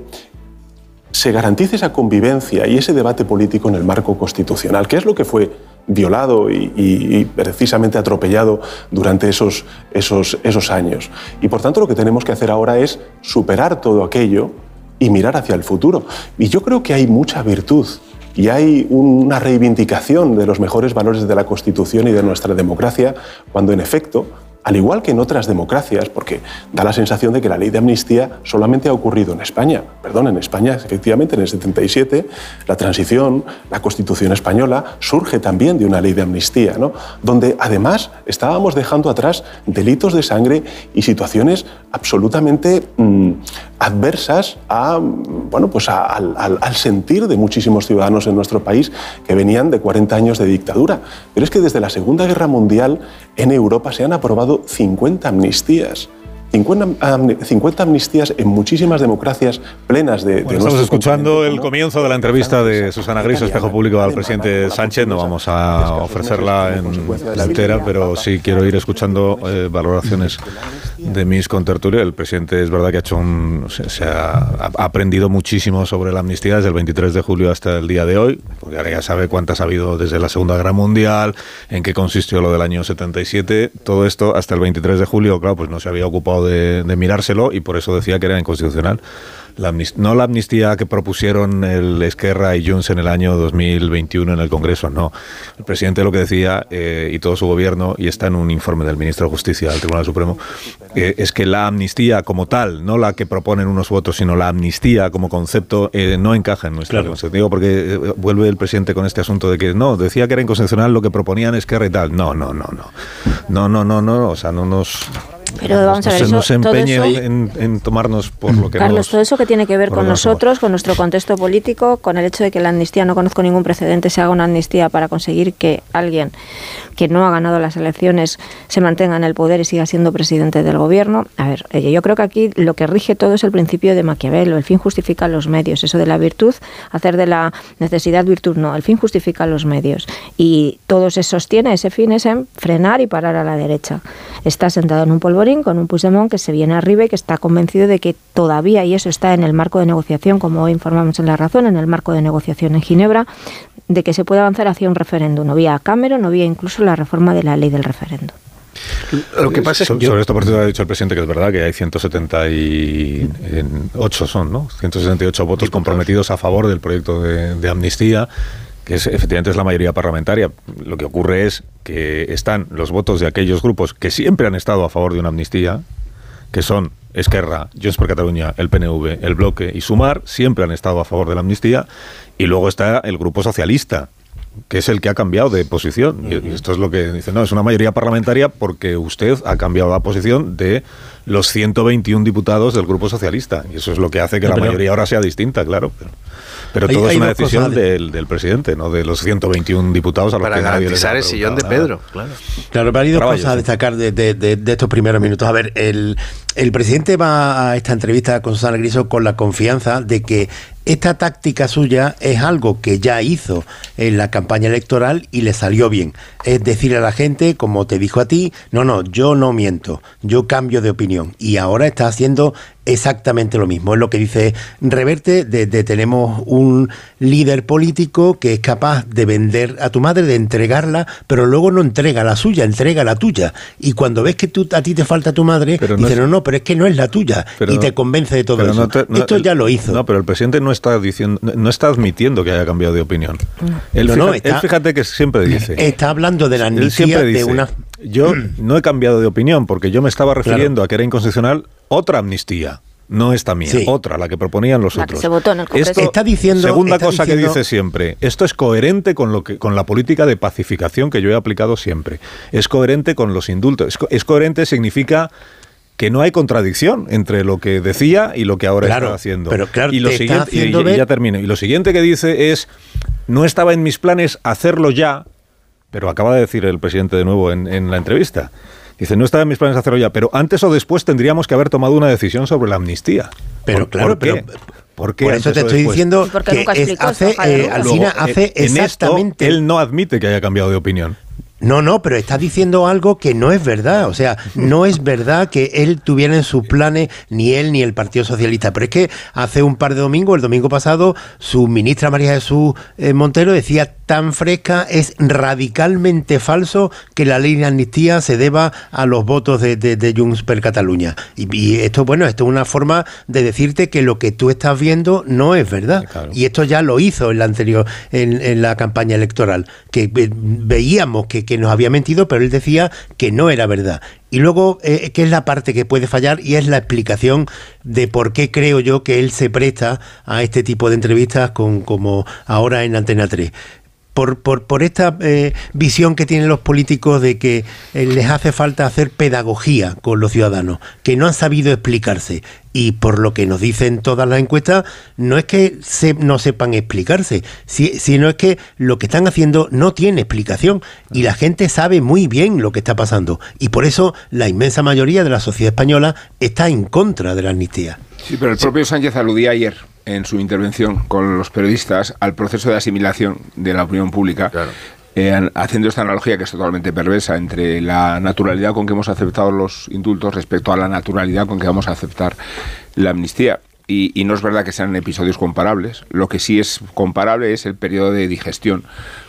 se garantice esa convivencia y ese debate político en el marco constitucional, que es lo que fue violado y, precisamente atropellado durante esos, esos, esos años. Y por tanto lo que tenemos que hacer ahora es superar todo aquello y mirar hacia el futuro. Y yo creo que hay mucha virtud y hay una reivindicación de los mejores valores de la Constitución y de nuestra democracia, cuando en efecto al igual que en otras democracias, porque da la sensación de que la ley de amnistía solamente ha ocurrido en España. Perdón, en España, efectivamente, en el 77, la transición, la Constitución española, surge también de una ley de amnistía, ¿no? donde además estábamos dejando atrás delitos de sangre y situaciones absolutamente mm, adversas a, bueno, pues al- al sentir de muchísimos ciudadanos en nuestro país que venían de 40 años de dictadura. Pero es que desde la Segunda Guerra Mundial en Europa se han aprobado 50 amnistías. 50, amni- 50 amnistías en muchísimas democracias plenas de, de Bueno, estamos escuchando el comienzo de la entrevista de Susana Griso, espejo público al presidente Sánchez. No vamos a ofrecerla en la entera, pero sí quiero ir escuchando eh, valoraciones de mis contertulios. El presidente es verdad que ha hecho un, se, se ha, ha aprendido muchísimo sobre la amnistía desde el 23 de julio hasta el día de hoy, porque ahora ya sabe cuántas ha habido desde la Segunda Guerra Mundial, en qué consistió lo del año 77. Todo esto hasta el 23 de julio, claro, pues no se había ocupado de, de mirárselo y por eso decía que era inconstitucional La no la amnistía que propusieron el Esquerra y Junts en el año 2021 en el Congreso, no. El presidente lo que decía, eh, y todo su gobierno, y está en un informe del ministro de Justicia del Tribunal Supremo, eh, es que la amnistía como tal, no la que proponen unos u otros, sino la amnistía como concepto, eh, no encaja en nuestra concepción. Digo, porque eh, vuelve el presidente con este asunto de que no, decía que era inconstitucional lo que proponían Esquerra y tal. No, no, no, no. No, no, no, no, o sea, no nos... Pero vamos a no ver, eso- todo empeñe eso- en, en tomarnos por lo que Carlos, nos- todo eso que tiene que ver con nos nosotros, con nuestro contexto político, con el hecho de que la amnistía, no conozco ningún precedente, se haga una amnistía para conseguir que alguien que no ha ganado las elecciones se mantenga en el poder y siga siendo presidente del gobierno. A ver, eh, yo creo que aquí lo que rige todo es el principio de Maquiavelo, el fin justifica los medios, eso de la virtud, hacer de la necesidad virtud, no, el fin justifica los medios. Y todo se sostiene, ese fin es en frenar y parar a la derecha. Está sentado en un con un Puigdemont que se viene arriba y que está convencido de que todavía, y eso está en el marco de negociación, como hoy informamos en La Razón, en el marco de negociación en Ginebra, de que se puede avanzar hacia un referéndum, no vía Cameron, no vía incluso la reforma de la ley del referéndum. Lo que pasa es yo- sobre esto por cierto ha dicho el presidente que es verdad que hay 178 son, ¿no? 178 votos comprometidos a favor del proyecto de, de amnistía, efectivamente es la mayoría parlamentaria. Lo que ocurre es que están los votos de aquellos grupos que siempre han estado a favor de una amnistía, que son Esquerra, Junts per Catalunya, el PNV, el Bloque y Sumar, siempre han estado a favor de la amnistía, y luego está el grupo socialista, que es el que ha cambiado de posición. Y y esto es lo que dice, no, es una mayoría parlamentaria porque usted ha cambiado la posición de los 121 diputados del Grupo Socialista. Y eso es lo que hace que No, la mayoría ahora sea distinta, claro. Pero, pero Hay- todo hay es una decisión de- del, del presidente, no de los 121 diputados a los para que nadie les ha garantizar el sillón de Pedro, nada. claro. Claro, pero hay dos cosas a destacar de, de- de- de estos primeros minutos. A ver, el, el presidente va a esta entrevista con Susana Griso con la confianza de que esta táctica suya es algo que ya hizo en la campaña electoral y le salió bien. Es decir a la gente, como te dijo a ti, no, no, yo no miento, yo cambio de opinión. Y ahora está haciendo exactamente lo mismo. Es lo que dice Reverte, de, de tenemos un líder político que es capaz de vender a tu madre, de entregarla, pero luego no entrega la suya, entrega la tuya. Y cuando ves que tú, a ti te falta tu madre, Pero no dice, es- no, no, pero es que no es la tuya. Pero y te convence de todo eso. no te- no- Esto ya lo hizo. No, pero el presidente no está diciendo, no está admitiendo que haya cambiado de opinión. Él, está- fíjate que siempre dice. Está hablando de la amnistía de una... yo no he cambiado de opinión porque yo me estaba refiriendo a que era inconstitucional otra amnistía. No esta mía, Sí. otra, la que proponían los La que otros. se votó en el Congreso. Esto- Está diciendo- segunda está cosa diciendo- que dice siempre, esto es coherente con lo que con la política de pacificación que yo he aplicado siempre. Es coherente con los indultos. Es, co- es coherente significa que no hay contradicción entre lo que decía y lo que ahora Claro, está haciendo. pero claro, y lo siguiente, y- haciendo y ver- ya termino. Y lo siguiente que dice es, no estaba en mis planes hacerlo ya, pero acaba de decir el presidente de nuevo en, en la entrevista. Dice, no estaba en mis planes hacerlo ya, pero antes o después tendríamos que haber tomado una decisión sobre la amnistía. Pero ¿Por- claro, ¿por qué? pero- ¿Por qué Por eso te estoy después? diciendo Porque que nunca es- explicó hace, eh, Luego, hace en- en esto, exactamente... él no admite que haya cambiado de opinión. No, no, pero está diciendo algo que no es verdad. O sea, no es verdad que él tuviera en sus planes ni él ni el Partido Socialista. Pero es que hace un par de domingos, el domingo pasado, su ministra María Jesús eh, Montero decía tan fresca, es radicalmente falso que la ley de amnistía se deba a los votos de, de, de Junts per Cataluña. Y, y esto, bueno, esto es una forma de decirte que lo que tú estás viendo no es verdad. Y esto ya lo hizo en la anterior, en, en la campaña electoral, que eh, veíamos que, que nos había mentido, pero él decía que no era verdad. Y luego, eh, que es la parte que puede fallar y es la explicación de por qué creo yo que él se presta a este tipo de entrevistas con, como ahora en Antena 3 por, por, esta eh, visión que tienen los políticos de que eh, les hace falta hacer pedagogía con los ciudadanos, que no han sabido explicarse. Y por lo que nos dicen todas las encuestas, no es que se, no sepan explicarse, si- sino es que lo que están haciendo no tiene explicación y la gente sabe muy bien lo que está pasando. Y por eso la inmensa mayoría de la sociedad española está en contra de la amnistía. Sí, pero el propio Sánchez aludía ayer en su intervención con los periodistas al proceso de asimilación de la opinión pública. Eh, haciendo esta analogía que es totalmente perversa entre la naturalidad con que hemos aceptado los indultos respecto a la naturalidad con que vamos a aceptar la amnistía. Y, y no es verdad que sean episodios comparables. Lo que sí es comparable es el periodo de digestión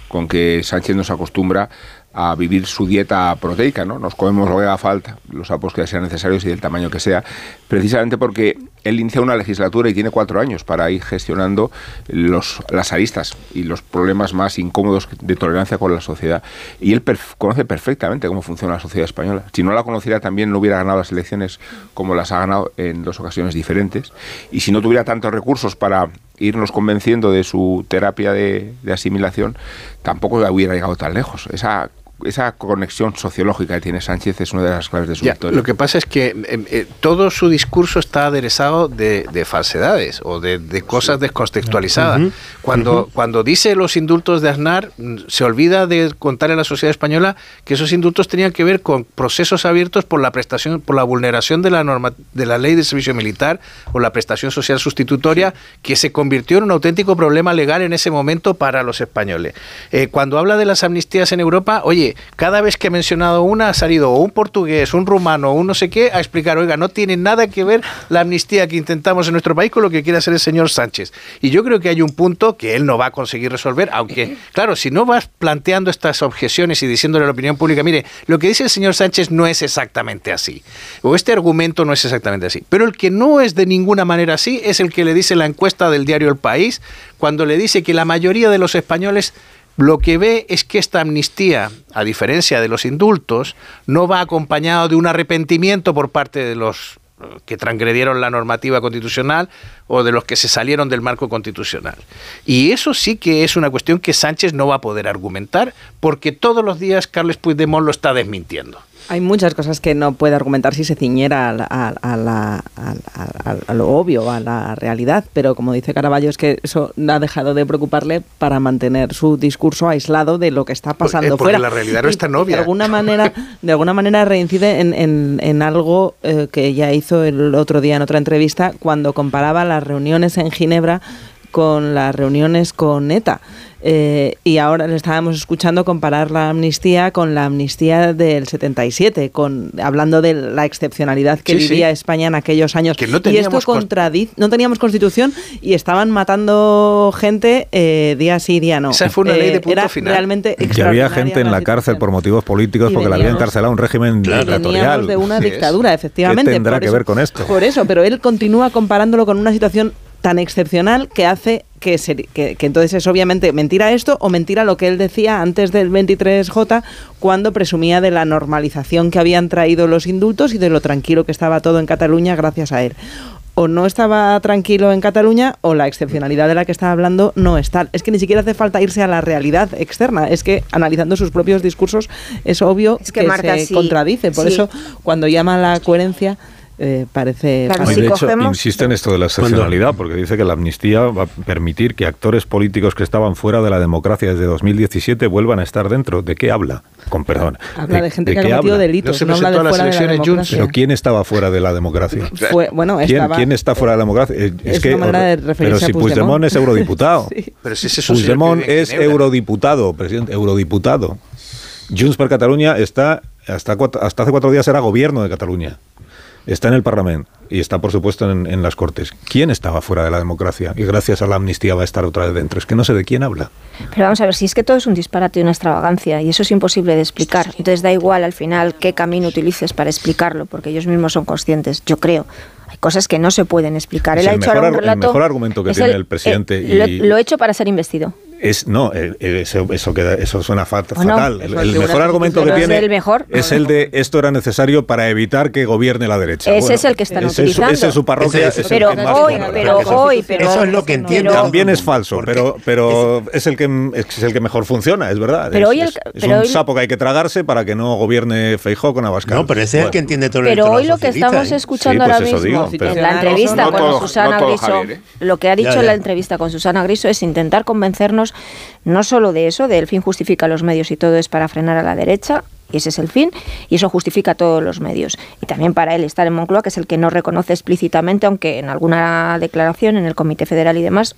con que Sánchez nos acostumbra a vivir su dieta proteica, ¿no? Nos comemos lo que haga falta, los sapos que sean necesarios y del tamaño que sea, precisamente porque él inicia una legislatura y tiene cuatro años para ir gestionando los, las aristas y los problemas más incómodos de tolerancia con la sociedad. Y él conoce perfectamente cómo funciona la sociedad española. Si no la conociera también no hubiera ganado las elecciones como las ha ganado en dos ocasiones diferentes. Y si no tuviera tantos recursos para irnos convenciendo de su terapia de, de asimilación, tampoco hubiera llegado tan lejos. Esa esa conexión sociológica que tiene Sánchez es una de las claves de su victoria. Lo que pasa es que eh, eh, todo su discurso está aderezado de, falsedades o de, cosas descontextualizadas. cuando, cuando dice los indultos de Aznar, mm, se olvida de contarle a la sociedad española que esos indultos tenían que ver con procesos abiertos por la prestación, por la vulneración de la norma, de la ley de servicio militar o la prestación social sustitutoria, que se convirtió en un auténtico problema legal en ese momento para los españoles. Eh, cuando habla de las amnistías en Europa, oye, cada vez que he mencionado una ha salido un portugués, un rumano, un no sé qué a explicar, oiga, no tiene nada que ver la amnistía que intentamos en nuestro país con lo que quiere hacer el señor Sánchez. Y yo creo que hay un punto que él no va a conseguir resolver, aunque, claro, si no vas planteando estas objeciones y diciéndole a la opinión pública, mire, lo que dice el señor Sánchez no es exactamente así, o este argumento no es exactamente así, pero el que no es de ninguna manera así es el que le dice la encuesta del diario El País, cuando le dice que la mayoría de los españoles lo que ve es que esta amnistía, a diferencia de los indultos, no va acompañado de un arrepentimiento por parte de los eh, que transgredieron la normativa constitucional o de los que se salieron del marco constitucional. Y eso sí que es una cuestión que Sánchez no va a poder argumentar porque todos los días Carles Puigdemont lo está desmintiendo. Hay muchas cosas que no puede argumentar si se ciñera a, lo obvio, a la realidad, pero como dice Caraballo, es que eso ha dejado de preocuparle para mantener su discurso aislado de lo que está pasando porque fuera. la realidad no es tan obvia. De alguna manera, de alguna manera reincide en, algo eh, que ya hizo el otro día en otra entrevista cuando comparaba las reuniones en Ginebra con las reuniones con ETA. Eh, y ahora le estábamos escuchando comparar la amnistía con la amnistía del 77, con, hablando de la excepcionalidad que vivía España en aquellos años. y esto contradice, no teníamos constitución y estaban matando gente eh, día sí, día no. Esa fue una ley de eh, punto final. Realmente que había gente en la cárcel por motivos políticos porque la había encarcelado un régimen dictatorial. de una dictadura, efectivamente. ¿Qué tendrá que ver con esto? Por eso, pero él continúa comparándolo con una situación tan excepcional que hace que, que, entonces es obviamente mentira esto o mentira lo que él decía antes del 23J cuando presumía de la normalización que habían traído los indultos y de lo tranquilo que estaba todo en Cataluña gracias a él. O no estaba tranquilo en Cataluña o la excepcionalidad de la que estaba hablando no es tal. Es que ni siquiera hace falta irse a la realidad externa. Es que analizando sus propios discursos es obvio que, se contradice. Por eso cuando llama a la coherencia eh, parece... de hecho, insiste en esto de la excepcionalidad, porque dice que la amnistía va a permitir que actores políticos que estaban fuera de la democracia desde 2017 vuelvan a estar dentro. ¿De qué habla? Con perdón. Habla de, gente que ha cometido delitos, no, habla de fuera de la democracia. Pero ¿quién estaba fuera de la democracia? bueno, ¿Quién, ¿Quién, está fuera de la democracia? Eh, es, que, pero si Puigdemont, es eurodiputado. Pero si es Puigdemont es eurodiputado, presidente, eurodiputado. Junts per Cataluña está, hasta, hasta hace cuatro días era gobierno de Cataluña está en el Parlamento y está, por supuesto, en, las Cortes. ¿Quién estaba fuera de la democracia? Y gracias a la amnistía va a estar otra vez dentro. Es que no sé de quién habla. Pero vamos a ver, si es que todo es un disparate y una extravagancia, y eso es imposible de explicar. Entonces da igual al final qué camino utilices para explicarlo, porque ellos mismos son conscientes, yo creo. Hay cosas que no se pueden explicar. Él ha hecho mejor, relato, el mejor argumento que tiene el, presidente. Eh, y... lo, he hecho para ser investido. Es, no, eh, eh, eso, eso, queda, eso suena fatal. el, mejor argumento que tiene es el, mejor? es el de esto era necesario para evitar que gobierne la derecha. Ese es el que están utilizando. Ese es su parroquia. Ese, pero hoy, pero hoy, pero eso es lo que entiendo. También es falso, pero, pero es, el que, es el que mejor funciona, es verdad. Pero hoy es, un sapo que hay que tragarse para que no gobierne Feijó con Abascal. No, pero ese es el que entiende todo el Pero hoy lo que estamos ¿eh? escuchando ahora pues mismo en la entrevista con Susana Griso, lo que ha dicho en la entrevista con Susana Griso es intentar convencernos no solo de eso, del fin justifica los medios y todo es para frenar a la derecha, y ese es el fin, y eso justifica todos los medios. Y también para él estar en Moncloa, que es el que no reconoce explícitamente, aunque en alguna declaración en el Comité Federal y demás,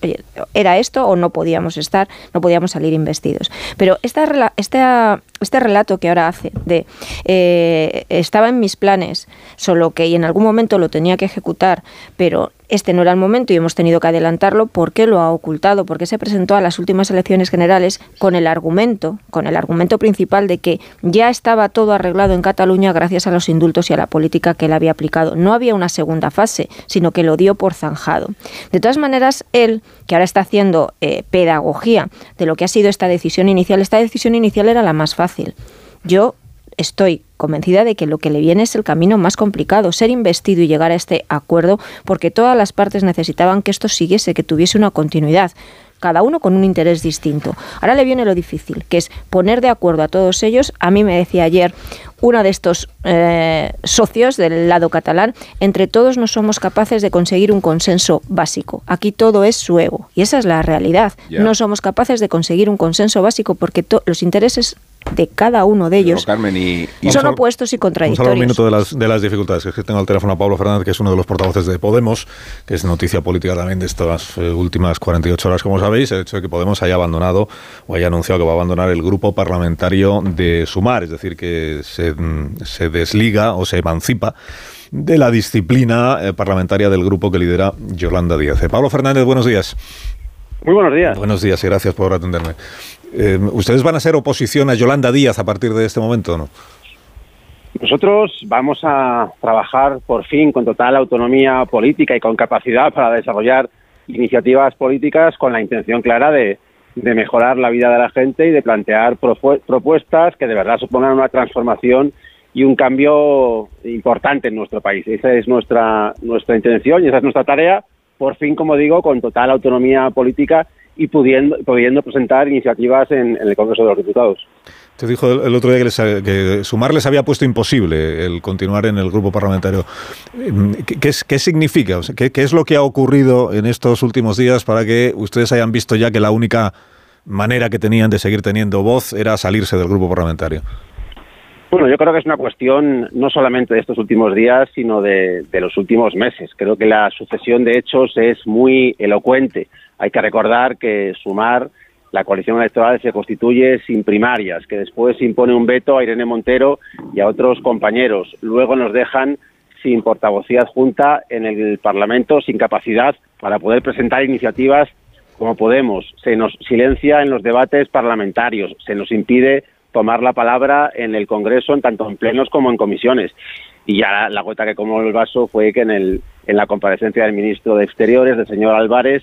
era esto o no podíamos estar, no podíamos salir investidos. Pero esta, esta este relato que ahora hace de eh, estaba en mis planes, solo que en algún momento lo tenía que ejecutar, pero este no era el momento y hemos tenido que adelantarlo, ¿por qué lo ha ocultado? Porque se presentó a las últimas elecciones generales con el argumento, con el argumento principal de que ya estaba todo arreglado en Cataluña gracias a los indultos y a la política que él había aplicado. No había una segunda fase, sino que lo dio por zanjado. De todas maneras, él, que ahora está haciendo eh, pedagogía de lo que ha sido esta decisión inicial, esta decisión inicial era la más fácil. Yo estoy convencida de que lo que le viene es el camino más complicado, ser investido y llegar a este acuerdo, porque todas las partes necesitaban que esto siguiese, que tuviese una continuidad cada uno con un interés distinto. Ahora le viene lo difícil, que es poner de acuerdo a todos ellos. A mí me decía ayer uno de estos eh, socios del lado catalán, entre todos no somos capaces de conseguir un consenso básico. Aquí todo es su ego. Y esa es la realidad. No somos capaces de conseguir un consenso básico porque los intereses de cada uno de ellos son opuestos y contradictorios. Vamos a un minuto de las, de las dificultades. Es que tengo al teléfono a Pablo Fernández, que es uno de los portavoces de Podemos, que es noticia política también de estas eh, últimas 48 horas, como sabéis, el hecho de que Podemos haya abandonado o haya anunciado que va a abandonar el grupo parlamentario de Sumar, es decir, que se, mm, se desliga o se emancipa de la disciplina eh, parlamentaria del grupo que lidera Yolanda Díaz. Eh, Pablo Fernández, buenos días. Muy buenos días. Buenos días y gracias por atenderme. Eh, ¿Ustedes van a ser oposición a Yolanda Díaz a partir de este momento o no? Nosotros vamos a trabajar por fin con total autonomía política y con capacidad para desarrollar iniciativas políticas con la intención clara de, mejorar la vida de la gente y de plantear propuestas que de verdad supongan una transformación y un cambio importante en nuestro país. Esa es nuestra, nuestra intención y esa es nuestra tarea, por fin, como digo, con total autonomía política y pudiendo, presentar iniciativas en, el Congreso de los Diputados. Te dijo el otro día que, que, Sumar les había puesto imposible el continuar en el grupo parlamentario. ¿Qué, qué, significa? ¿Qué, ¿Qué, es lo que ha ocurrido en estos últimos días para que ustedes hayan visto ya que la única manera que tenían de seguir teniendo voz era salirse del grupo parlamentario? Bueno, yo creo que es una cuestión no solamente de estos últimos días, sino de, de los últimos meses. Creo que la sucesión de hechos es muy elocuente. Hay que recordar que Sumar, la coalición electoral se constituye sin primarias, que después impone un veto a Irene Montero y a otros compañeros. Luego nos dejan sin portavocía adjunta en el Parlamento, sin capacidad para poder presentar iniciativas como Podemos. Se nos silencia en los debates parlamentarios, se nos impide tomar la palabra en el Congreso, tanto en plenos como en comisiones. Y ya la, gota que como el vaso fue que en, el, en la comparecencia del ministro de Exteriores, del señor Álvarez,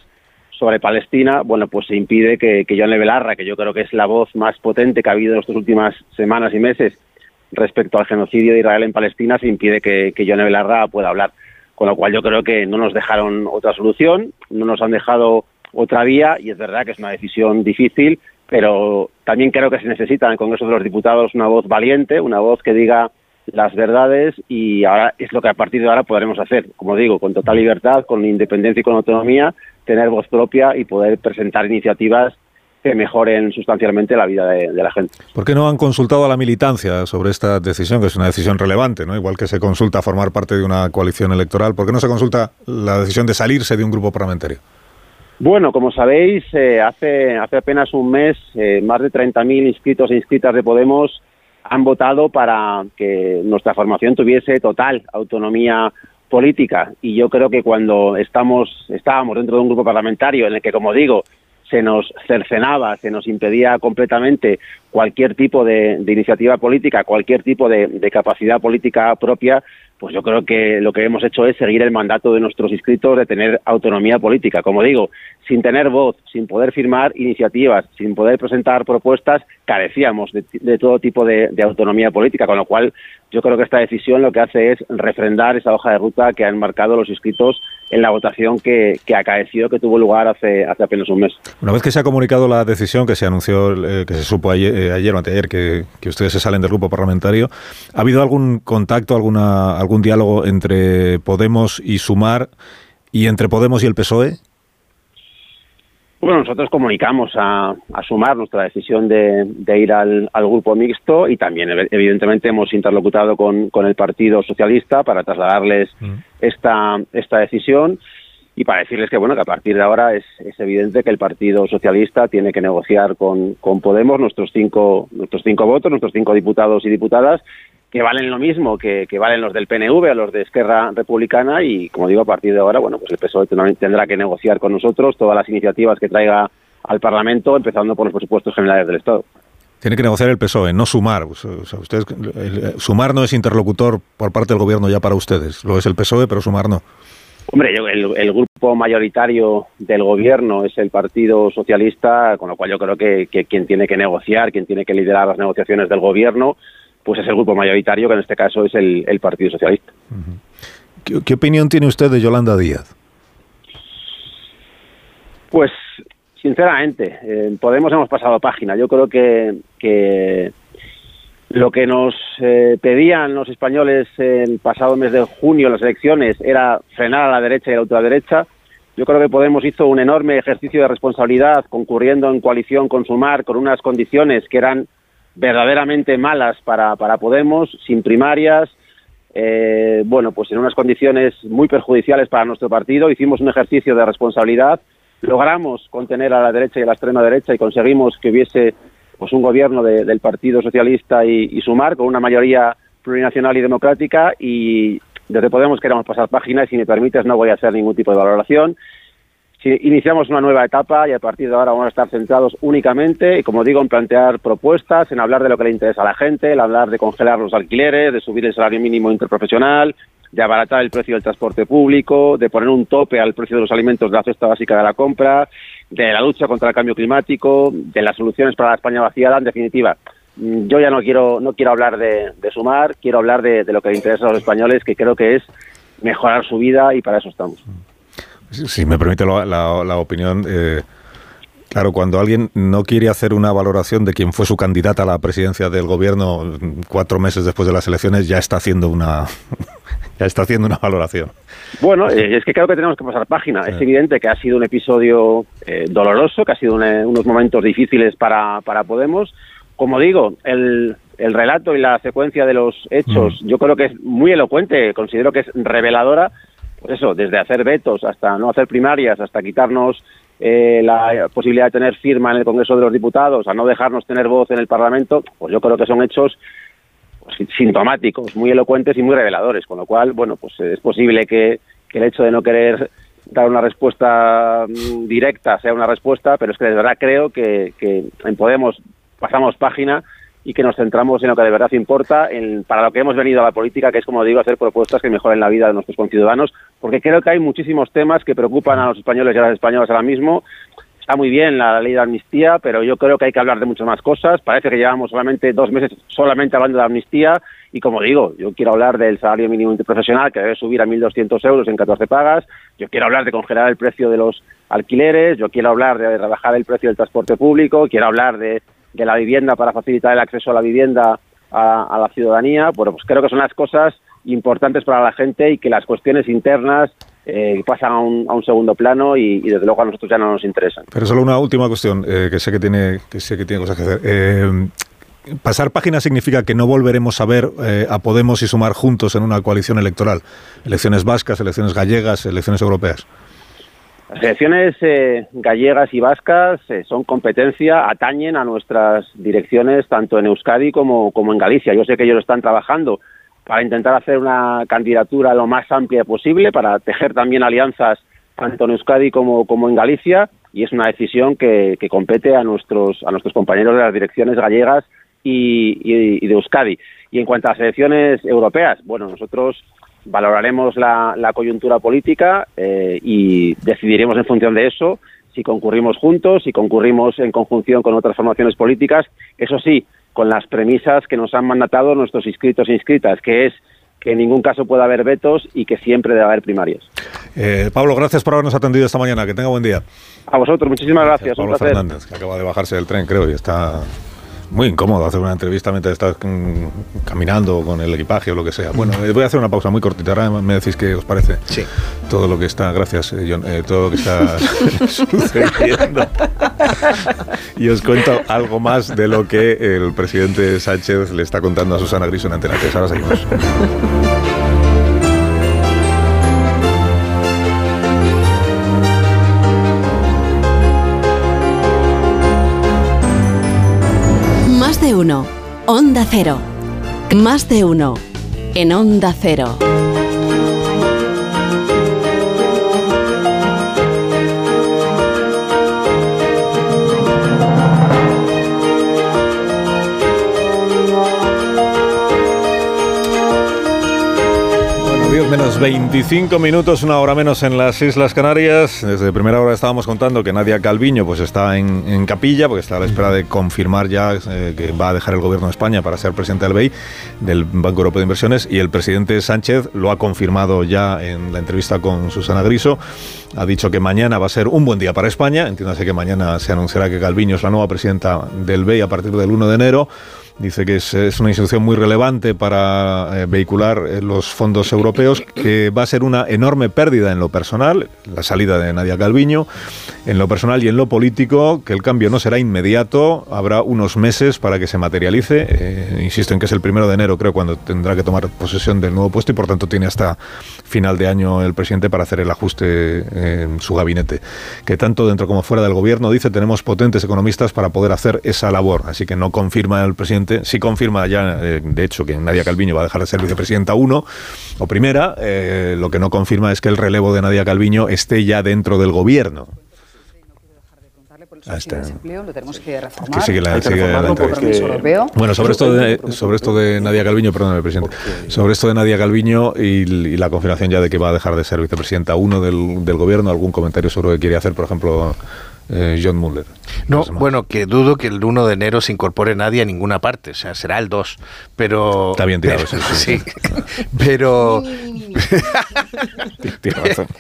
sobre Palestina, bueno, pues se impide que, que John que yo creo que es la voz más potente que ha habido en estas últimas semanas y meses respecto al genocidio de Israel en Palestina, se impide que, que John pueda hablar. Con lo cual yo creo que no nos dejaron otra solución, no nos han dejado otra vía y es verdad que es una decisión difícil, pero también creo que se necesita en el Congreso de los Diputados una voz valiente, una voz que diga las verdades y ahora es lo que a partir de ahora podremos hacer, como digo, con total libertad, con independencia y con autonomía, tener voz propia y poder presentar iniciativas que mejoren sustancialmente la vida de, la gente. ¿Por qué no han consultado a la militancia sobre esta decisión, que es una decisión relevante, ¿no? igual que se consulta formar parte de una coalición electoral? ¿Por qué no se consulta la decisión de salirse de un grupo parlamentario? Bueno, como sabéis, eh, hace, hace apenas un mes eh, más de 30.000 inscritos e inscritas de Podemos han votado para que nuestra formación tuviese total autonomía política. Y yo creo que cuando estamos estábamos dentro de un grupo parlamentario en el que como digo se nos cercenaba, se nos impedía completamente cualquier tipo de, iniciativa política, cualquier tipo de, capacidad política propia, pues yo creo que lo que hemos hecho es seguir el mandato de nuestros inscritos de tener autonomía política. Como digo, sin tener voz, sin poder firmar iniciativas, sin poder presentar propuestas, carecíamos de, todo tipo de, autonomía política, con lo cual yo creo que esta decisión lo que hace es refrendar esa hoja de ruta que han marcado los inscritos en la votación que, que acaeció, que tuvo lugar hace, apenas un mes. Una vez que se ha comunicado la decisión que se anunció, eh, que se supo ayer, eh, ayer o anteayer, que, ustedes se salen del grupo parlamentario, ¿ha habido algún contacto, alguna, algún diálogo entre Podemos y Sumar y entre Podemos y el PSOE? Bueno, nosotros comunicamos a, sumar nuestra decisión de, ir al, grupo mixto y también, evidentemente, hemos interlocutado con, el Partido Socialista para trasladarles mm. esta, esta decisión. y para decirles que bueno que a partir de ahora es, es evidente que el Partido Socialista tiene que negociar con, con Podemos nuestros cinco nuestros cinco votos, nuestros cinco diputados y diputadas que valen lo mismo que, que valen los del PNV o los de Esquerra Republicana y como digo a partir de ahora bueno pues el PSOE tendrá que negociar con nosotros todas las iniciativas que traiga al Parlamento empezando por los presupuestos generales del Estado. Tiene que negociar el PSOE, no sumar. O sea, ustedes, el, sumar no es interlocutor por parte del gobierno ya para ustedes. Lo es el PSOE, pero sumar no. Hombre, el, el, grupo mayoritario del gobierno es el Partido Socialista, con lo cual yo creo que, que, quien tiene que negociar, quien tiene que liderar las negociaciones del gobierno, pues es el grupo mayoritario, que en este caso es el, el Partido Socialista. ¿Qué, ¿Qué opinión tiene usted de Yolanda Díaz? Pues sinceramente, Podemos hemos pasado página. Yo creo que, que lo que nos eh, pedían los españoles el pasado mes de junio en las elecciones era frenar a la derecha y a la ultraderecha. Yo creo que Podemos hizo un enorme ejercicio de responsabilidad concurriendo en coalición con Sumar con unas condiciones que eran verdaderamente malas para, para Podemos, sin primarias, eh, bueno, pues en unas condiciones muy perjudiciales para nuestro partido. Hicimos un ejercicio de responsabilidad logramos contener a la derecha y a la extrema derecha y conseguimos que hubiese pues un gobierno de, del Partido Socialista y, y, Sumar con una mayoría plurinacional y democrática y desde Podemos queremos pasar página y si me permites no voy a hacer ningún tipo de valoración. Si iniciamos una nueva etapa y a partir de ahora vamos a estar centrados únicamente, y como digo, en plantear propuestas, en hablar de lo que le interesa a la gente, en hablar de congelar los alquileres, de subir el salario mínimo interprofesional, de abaratar el precio del transporte público, de poner un tope al precio de los alimentos de la cesta básica de la compra, de la lucha contra el cambio climático, de las soluciones para la España vaciada, en definitiva. Yo ya no quiero no quiero hablar de, sumar, quiero hablar de, lo que le interesa a los españoles, que creo que es mejorar su vida y para eso estamos. Si me permite la, la, la opinión, eh, Claro, cuando alguien no quiere hacer una valoración de quién fue su candidata a la presidencia del gobierno cuatro meses después de las elecciones, ya está haciendo una ya está haciendo una valoración. Bueno, eh, es que creo que tenemos que pasar página. Sí. Es evidente que ha sido un episodio eh, doloroso, que ha sido una, unos momentos difíciles para, para Podemos. Como digo, el, el relato y la secuencia de los hechos, mm. yo creo que es muy elocuente, considero que es reveladora. Pues eso, desde hacer vetos hasta no hacer primarias, hasta quitarnos eh, la posibilidad de tener firma en el Congreso de los Diputados, a no dejarnos tener voz en el Parlamento, pues yo creo que son hechos pues, sintomáticos, muy elocuentes y muy reveladores, con lo cual, bueno, pues es posible que, que el hecho de no querer dar una respuesta mm, directa sea una respuesta, pero es que de verdad creo que, que en Podemos pasamos página y que nos centramos en lo que de verdad importa, en, para lo que hemos venido a la política, que es, como digo, hacer propuestas que mejoren la vida de nuestros conciudadanos, porque creo que hay muchísimos temas que preocupan a los españoles y a las españolas ahora mismo. Está muy bien la ley de amnistía, pero yo creo que hay que hablar de muchas más cosas. Parece que llevamos solamente dos meses solamente hablando de amnistía y, como digo, yo quiero hablar del salario mínimo interprofesional que debe subir a 1.200 euros en 14 pagas. Yo quiero hablar de congelar el precio de los alquileres. Yo quiero hablar de rebajar el precio del transporte público. Quiero hablar de de la vivienda para facilitar el acceso a la vivienda a, la ciudadanía, bueno, pues creo que son las cosas importantes para la gente y que las cuestiones internas eh, pasan a un, a un, segundo plano y, y, desde luego a nosotros ya no nos interesan. Pero solo una última cuestión, eh, que sé que tiene que sé que tiene cosas que hacer. Eh, pasar página significa que no volveremos a ver eh, a Podemos y Sumar juntos en una coalición electoral. Elecciones vascas, elecciones gallegas, elecciones europeas. Las elecciones eh, gallegas y vascas eh, son competencia, atañen a nuestras direcciones tanto en Euskadi como, como en Galicia. Yo sé que ellos están trabajando para intentar hacer una candidatura lo más amplia posible, para tejer también alianzas tanto en Euskadi como, como en Galicia, y es una decisión que, compete a nuestros, a nuestros compañeros de las direcciones gallegas y, y, y de Euskadi. Y en cuanto a las elecciones europeas, bueno, nosotros valoraremos la, la coyuntura política eh, y decidiremos en función de eso si concurrimos juntos, si concurrimos en conjunción con otras formaciones políticas, eso sí, con las premisas que nos han mandatado nuestros inscritos e inscritas, que es que en ningún caso pueda haber vetos y que siempre debe haber primarias. Eh, Pablo, gracias por habernos atendido esta mañana. Que tenga buen día. A vosotros, muchísimas gracias. gracias Pablo Fernández, que acaba de bajarse del tren, creo, y está muy incómodo hacer una entrevista mientras estás mm, caminando con el equipaje o lo que sea. Bueno, eh, voy a hacer una pausa muy cortita. Ahora me decís qué os parece sí. todo lo que está, gracias, eh, John, eh, todo lo que está sucediendo. y os cuento algo más de lo que el presidente Sánchez le está contando a Susana Griso en Antena 3. Ahora seguimos. Onda Cero. Más de uno. En Onda Cero. Menos 25 minutos, una hora menos en las Islas Canarias. Desde primera hora estábamos contando que Nadia Calviño pues está en, capilla, porque está a la espera de confirmar ya eh, que va a dejar el gobierno de España para ser presidente del BEI, del Banco Europeo de Inversiones, y el presidente Sánchez lo ha confirmado ya en la entrevista con Susana Griso. Ha dicho que mañana va a ser un buen día para España. Entiéndase que mañana se anunciará que Calviño es la nueva presidenta del BEI a partir del 1 de enero. Dice que es, es una institución muy relevante para eh, vehicular eh, los fondos europeos, que va a ser una enorme pérdida en lo personal, la salida de Nadia Calviño, en lo personal y en lo político, que el cambio no será inmediato, habrá unos meses para que se materialice. Eh, insisto en que es el primero de enero, creo, cuando tendrá que tomar posesión del nuevo puesto y por tanto tiene hasta final de año el presidente para hacer el ajuste en su gabinete. Que tanto dentro como fuera del gobierno, dice, tenemos potentes economistas para poder hacer esa labor. Así que no confirma el presidente, sí confirma ya, eh, de hecho, que Nadia Calviño va a dejar de ser vicepresidenta uno o primera. eh, lo que no confirma es que el relevo de Nadia Calviño esté ya dentro del gobierno. Ah, está. Lo tenemos que Que reformar. sigue la- Hay que sigue la europeo. Bueno, sobre esto de, sobre esto de Nadia Calviño, perdón, presidente, sobre esto de Nadia Calviño y, y la confirmación ya de que va a dejar de ser vicepresidenta uno del, del gobierno, algún comentario sobre lo que quiere hacer, por ejemplo, eh, John Muller. No, bueno, que dudo que el 1 de enero se incorpore nadie a ninguna parte, o sea, será el 2. Pero. Está bien tirado pero- eso, sí. sí. pero. Tiene razón.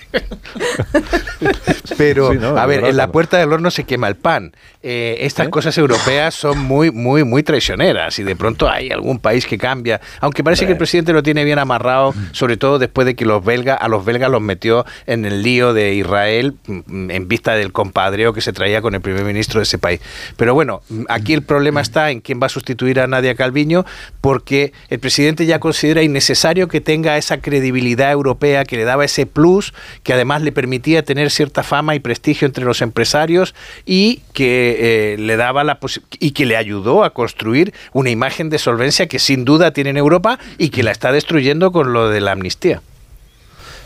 Pero, Sí, no, a ver, verdad, en la puerta del horno se quema el pan. Eh, estas cosas europeas son muy, muy, muy traicioneras y de pronto hay algún país que cambia. Aunque parece que el presidente lo tiene bien amarrado, sobre todo después de que los belgas, a los belgas los metió en el lío de Israel mm, en vista del compadreo que se traía con el primer ministro de ese país. Pero bueno, aquí el problema está en quién va a sustituir a Nadia Calviño, porque el presidente ya considera innecesario que tenga esa credibilidad europea que le daba ese plus, que además le permitía tener cierta fama y prestigio entre los empresarios y que eh, le daba la y que le ayudó a construir una imagen de solvencia que sin duda tiene en Europa y que la está destruyendo con lo de la amnistía.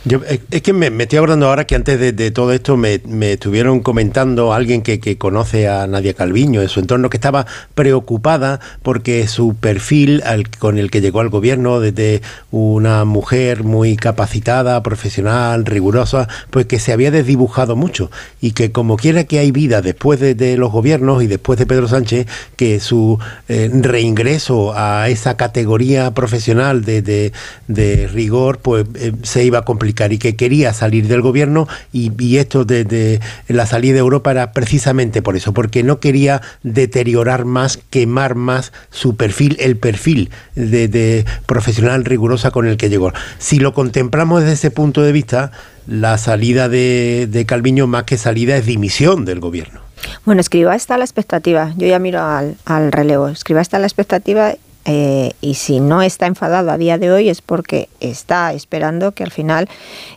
Yo, eh, es que me, estoy acordando ahora que antes de, todo esto me, me estuvieron comentando alguien que, que conoce a Nadia Calviño en su entorno que estaba preocupada porque su perfil con el que llegó al gobierno desde una mujer muy capacitada, profesional, rigurosa, pues que se había desdibujado mucho. Y que como quiera que hay vida después de, los gobiernos y después de Pedro Sánchez, que su eh, reingreso a esa categoría profesional de, de- de rigor pues eh, se iba a complicar y que quería salir del gobierno y, y esto de, de la salida de Europa era precisamente por eso, porque no quería deteriorar más, quemar más su perfil, el perfil de, de profesional rigurosa con el que llegó. Si lo contemplamos desde ese punto de vista, la salida de, de Calviño más que salida es dimisión del gobierno. Bueno, Escriba está la expectativa. Yo ya miro al, al relevo. Escriba está la expectativa eh, y si no está enfadado a día de hoy es porque está esperando que al final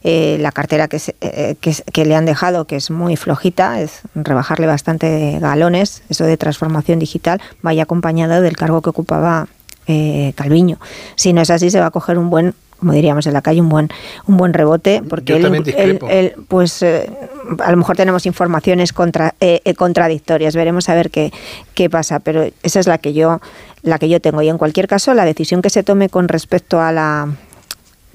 eh, la cartera que, se- eh, es- que le han dejado, que es muy flojita, es rebajarle bastante galones, eso de transformación digital, vaya acompañado del cargo que ocupaba eh, Calviño. Si no es así, se va a coger un buen como diríamos en la calle, un buen un buen rebote, porque él, él- pues eh, a lo mejor tenemos informaciones contra, eh, eh, contradictorias, veremos a ver qué, qué pasa, pero esa es la que yo la que yo tengo y en cualquier caso la decisión que se tome con respecto a la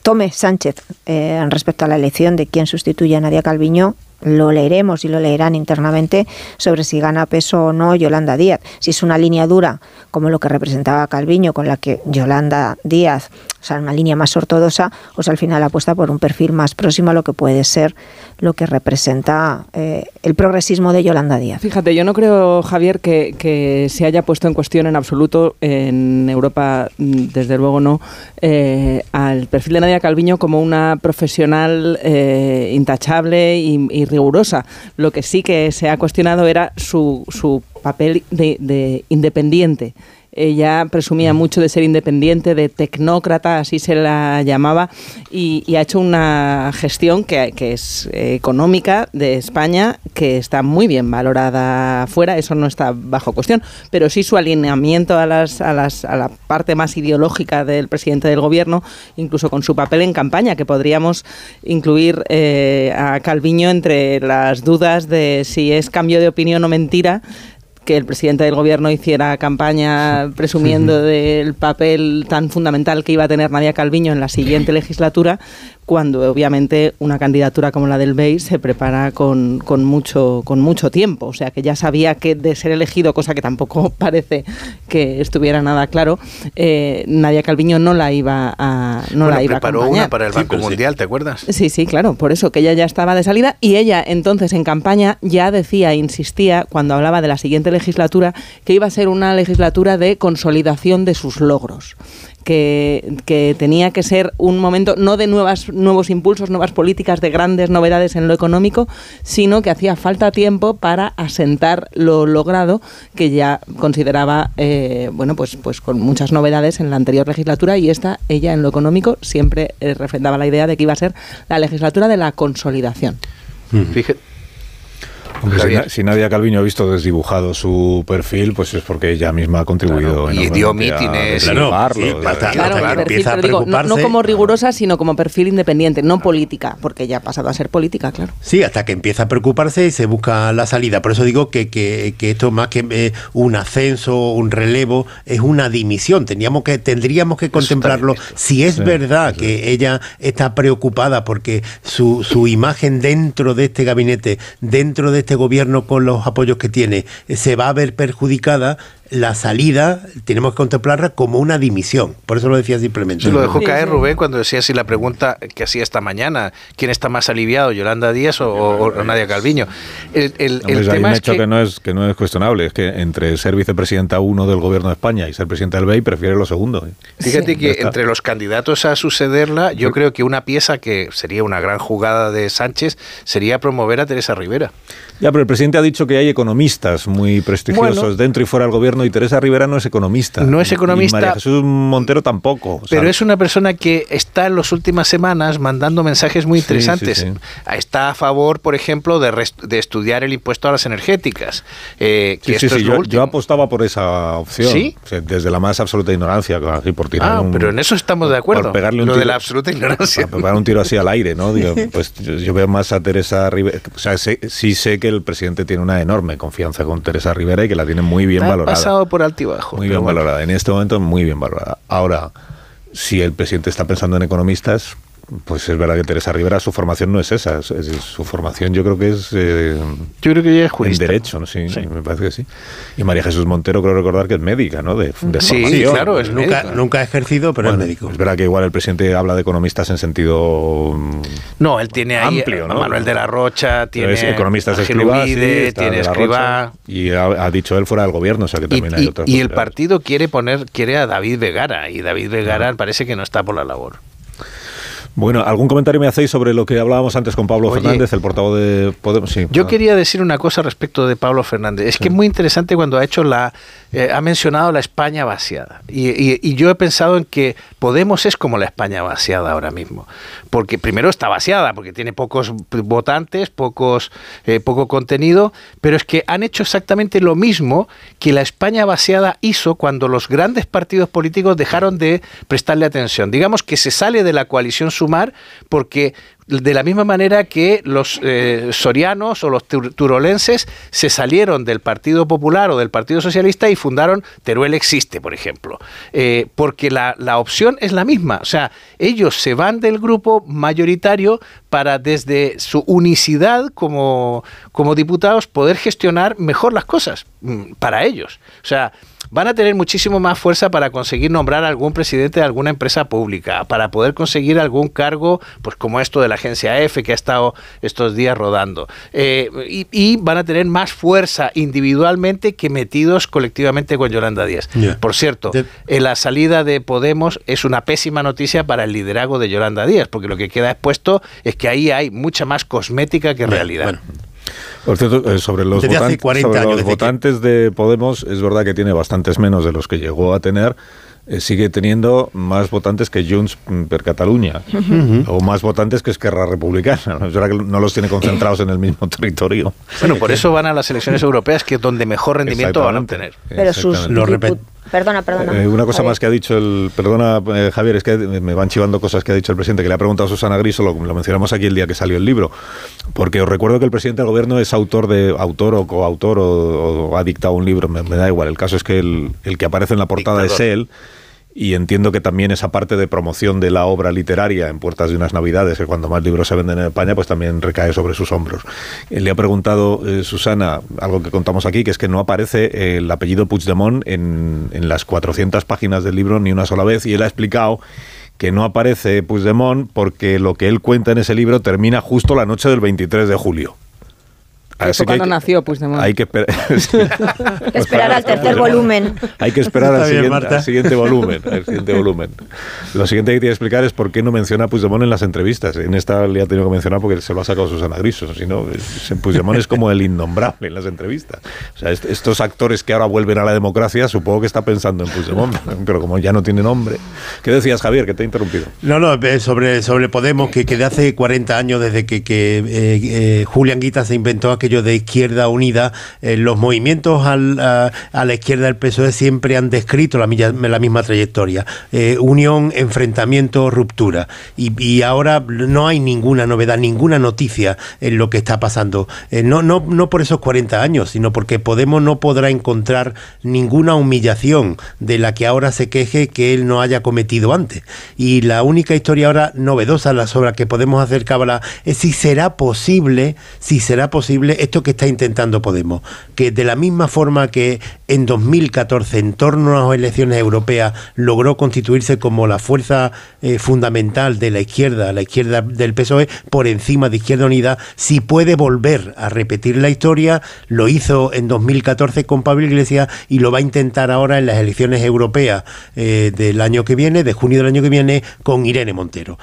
tome Sánchez eh, respecto a la elección de quién sustituye a Nadia Calviño lo leeremos y lo leerán internamente sobre si gana peso o no Yolanda Díaz. Si es una línea dura, como lo que representaba Calviño, con la que Yolanda Díaz, o sea, una línea más ortodoxa, pues al final apuesta por un perfil más próximo a lo que puede ser lo que representa eh, el progresismo de Yolanda Díaz. Fíjate, yo no creo, Javier, que, se haya puesto en cuestión en absoluto en Europa, mm, desde luego no, eh, al perfil de Nadia Calviño como una profesional eh, intachable y, y rigurosa. Lo que sí que se ha cuestionado era su, su papel de, de independiente ella presumía mucho de ser independiente, de tecnócrata, así se la llamaba, y, ha hecho una gestión que, que es económica de España que está muy bien valorada fuera, eso no está bajo cuestión, pero sí su alineamiento a, las, a, las, a la parte más ideológica del presidente del gobierno, incluso con su papel en campaña, que podríamos incluir eh, a Calviño entre las dudas de si es cambio de opinión o mentira que el presidente del gobierno hiciera campaña presumiendo del papel tan fundamental que iba a tener Nadia Calviño en la siguiente legislatura, cuando obviamente una candidatura como la del BEI se prepara con, con, mucho, con mucho tiempo. O sea que ya sabía que de ser elegido, cosa que tampoco parece que estuviera nada claro, eh, Nadia Calviño no la iba a no la iba preparó una para el Banco Mundial, ¿te acuerdas? Sí, sí, claro, por eso que ella ya estaba de salida y ella entonces en campaña ya decía, insistía, cuando hablaba de la siguiente legislatura, que iba a ser una legislatura de consolidación de sus logros que, tenía que ser un momento no de nuevas, nuevos impulsos, nuevas políticas, de grandes novedades en lo económico, sino que hacía falta tiempo para asentar lo logrado, que ya consideraba, eh, bueno, pues, pues con muchas novedades en la anterior legislatura y esta, ella en lo económico, siempre eh, refrendaba la idea de que iba a ser la legislatura de la consolidación. Fíjate, si, Nadia Calviño ha visto desdibujado su perfil, pues es porque ella misma ha contribuido. y dio mítines. Claro, no, como rigurosa, sino como perfil independiente, no política, porque ella ha pasado a ser política, claro. Sí, hasta que empieza a preocuparse y se busca la salida. Por eso digo que, que, esto más que eh, un ascenso, un relevo, es una dimisión. Teníamos que, tendríamos que contemplarlo. Si es verdad que ella está preocupada porque su, su imagen dentro de este gabinete, dentro de este gobierno con los apoyos que tiene se va a ver perjudicada, la salida tenemos que contemplarla como una dimisión. Por eso lo decía simplemente. Se lo dejó caer Rubén cuando decía así la pregunta que hacía esta mañana, ¿quién está más aliviado, Yolanda Díaz o, Nadia Calviño? El, el, hay un hecho que... no es, que no es cuestionable, es que entre ser vicepresidenta uno del gobierno de España y ser presidenta del BEI prefiere lo segundo. Fíjate que entre los candidatos a sucederla, yo creo que una pieza que sería una gran jugada de Sánchez sería promover a Teresa Rivera. Ya, pero el presidente ha dicho que hay economistas muy prestigiosos dentro y fuera del gobierno y Teresa Rivera no es economista. No es economista. Y María Jesús Montero tampoco. Pero es una persona que está en las últimas semanas mandando mensajes muy interesantes. Está a favor, por ejemplo, de, de, estudiar el impuesto a las energéticas. Eh, que esto es yo, yo, apostaba por esa opción. ¿Sí? desde la más absoluta ignorancia, así por tirar ah, pero en eso estamos de acuerdo. pegarle un Lo tiro, de la absoluta ignorancia. pegar un tiro así al aire, ¿no? pues yo, veo más a Teresa Rivera. O sea, sí sé que el presidente tiene una enorme confianza con Teresa Rivera y que la tiene muy bien valorada. Pasado por altibajo. Muy bien valorada. En este momento, muy bien valorada. Ahora, si el presidente está pensando en economistas, pues es verdad que Teresa Rivera, su formación no es esa. su formación yo creo que es... Eh, yo creo que ella es jurista. En derecho, sí, me parece que sí. Y María Jesús Montero creo recordar que es médica, ¿no? De, sí, claro, es nunca, nunca ha ejercido, pero es médico. Es verdad que igual el presidente habla de economistas en sentido... No, él tiene ahí amplio, ¿no? Manuel de la Rocha, tiene... economistas escriba, tiene escriba... Y ha, dicho él fuera del gobierno, o sea que también hay otros... Y el partido quiere poner, quiere a David Vegara, y David Vegara parece que no está por la labor. Bueno, ¿algún comentario me hacéis sobre lo que hablábamos antes con Pablo Fernández, el portavoz de Podemos? Sí, yo quería decir una cosa respecto de Pablo Fernández. Es que es muy interesante cuando ha hecho la, eh, ha mencionado la España vaciada. Y, yo he pensado en que Podemos es como la España vaciada ahora mismo. Porque primero está vaciada, porque tiene pocos votantes, pocos, eh, poco contenido, pero es que han hecho exactamente lo mismo que la España vaciada hizo cuando los grandes partidos políticos dejaron de prestarle atención. Digamos que se sale de la coalición sumar porque de la misma manera que los eh, sorianos o los turolenses se salieron del Partido Popular o del Partido Socialista y fundaron Teruel Existe, por ejemplo. Eh, porque la, la, opción es la misma. O sea, ellos se van del grupo mayoritario para desde su unicidad como, como diputados poder gestionar mejor las cosas mm, para ellos. O sea, van a tener muchísimo más fuerza para conseguir nombrar algún presidente de alguna empresa pública, para poder conseguir algún cargo, pues como esto de la agencia F que ha estado estos días rodando. Eh, y, van a tener más fuerza individualmente que metidos colectivamente con Yolanda Díaz. Por cierto, en la salida de Podemos es una pésima noticia para el liderazgo de Yolanda Díaz, porque lo que queda expuesto es que ahí hay mucha más cosmética que realidad. Por cierto, eh, sobre los, votantes, 40 sobre años, los desde que- votantes de Podemos, es verdad que tiene bastantes menos de los que llegó a tener. eh, sigue teniendo más votantes que Junts mm, per Catalunya Ujú. o más votantes que Esquerra Republicana. Es verdad que no los tiene concentrados en el mismo territorio. Bueno, por eso van a las elecciones europeas, que es donde mejor rendimiento van a obtener. Pero sus Exactamente. dipu- Perdona, perdona. Eh, una cosa Javier. más que ha dicho el. Perdona, eh, Javier, es que me van chivando cosas que ha dicho el presidente, que le ha preguntado a Susana Griso, lo, lo mencionamos aquí el día que salió el libro. Porque os recuerdo que el presidente del gobierno es autor de autor o coautor o, o ha dictado un libro, me, me da igual. El caso es que el, el que aparece en la portada es él. Y entiendo que también esa parte de promoción de la obra literaria en puertas de unas navidades, que cuando más libros se venden en España, pues también recae sobre sus hombros. Eh, Le ha preguntado eh, Susana algo que contamos aquí, que es que no aparece eh, el apellido Puigdemont en, en las 400 páginas del libro ni una sola vez, y él ha explicado que no aparece Puigdemont porque lo que él cuenta en ese libro termina justo la noche del 23 de julio. Fue que hay cuando que- nació Puigdemont. hay que esperar. Hay que esperar al tercer volumen. Hay que esperar al siguiente, al siguiente volumen. al siguiente volumen. Lo siguiente que tiene que explicar es por qué no menciona a Puigdemont en las entrevistas. En esta le ha tenido que mencionar porque se lo ha sacado Susana Griso. Si no, es- Puigdemont es como el innombrable en las entrevistas. O sea, est- estos actores que ahora vuelven a la democracia, supongo que está pensando en Puigdemont, pero como ya no tiene nombre. ¿Qué decías, Javier, que te he interrumpido? No, no, eh, sobre, sobre Podemos, que, que de hace 40 años, desde que, que, eh, eh, Julián Guita se inventó aquello de izquierda unida, eh, los movimientos al- a, la izquierda del PSOE siempre han descrito la, la misma trayectoria. Eh, unión, enfrentamiento, ruptura. Y, y ahora no hay ninguna novedad, ninguna noticia en lo que está pasando. Eh, no, no, no por esos 40 años, sino porque Podemos no podrá encontrar ninguna humillación de la que ahora se queje que él no haya cometido antes. Y la única historia ahora novedosa la sobre que podemos hacer cábala es si será posible, si será posible esto que está intentando Podemos, que de la misma forma que en 2014 en torno a las elecciones europeas logró constituirse como la fuerza eh, fundamental de la izquierda, la izquierda del PSOE, por encima de Izquierda Unida, si puede volver a repetir la historia, lo hizo en 2014 con Pablo Iglesias y lo va a intentar ahora en las elecciones europeas eh, del año que viene, de junio del año que viene, con Irene Montero.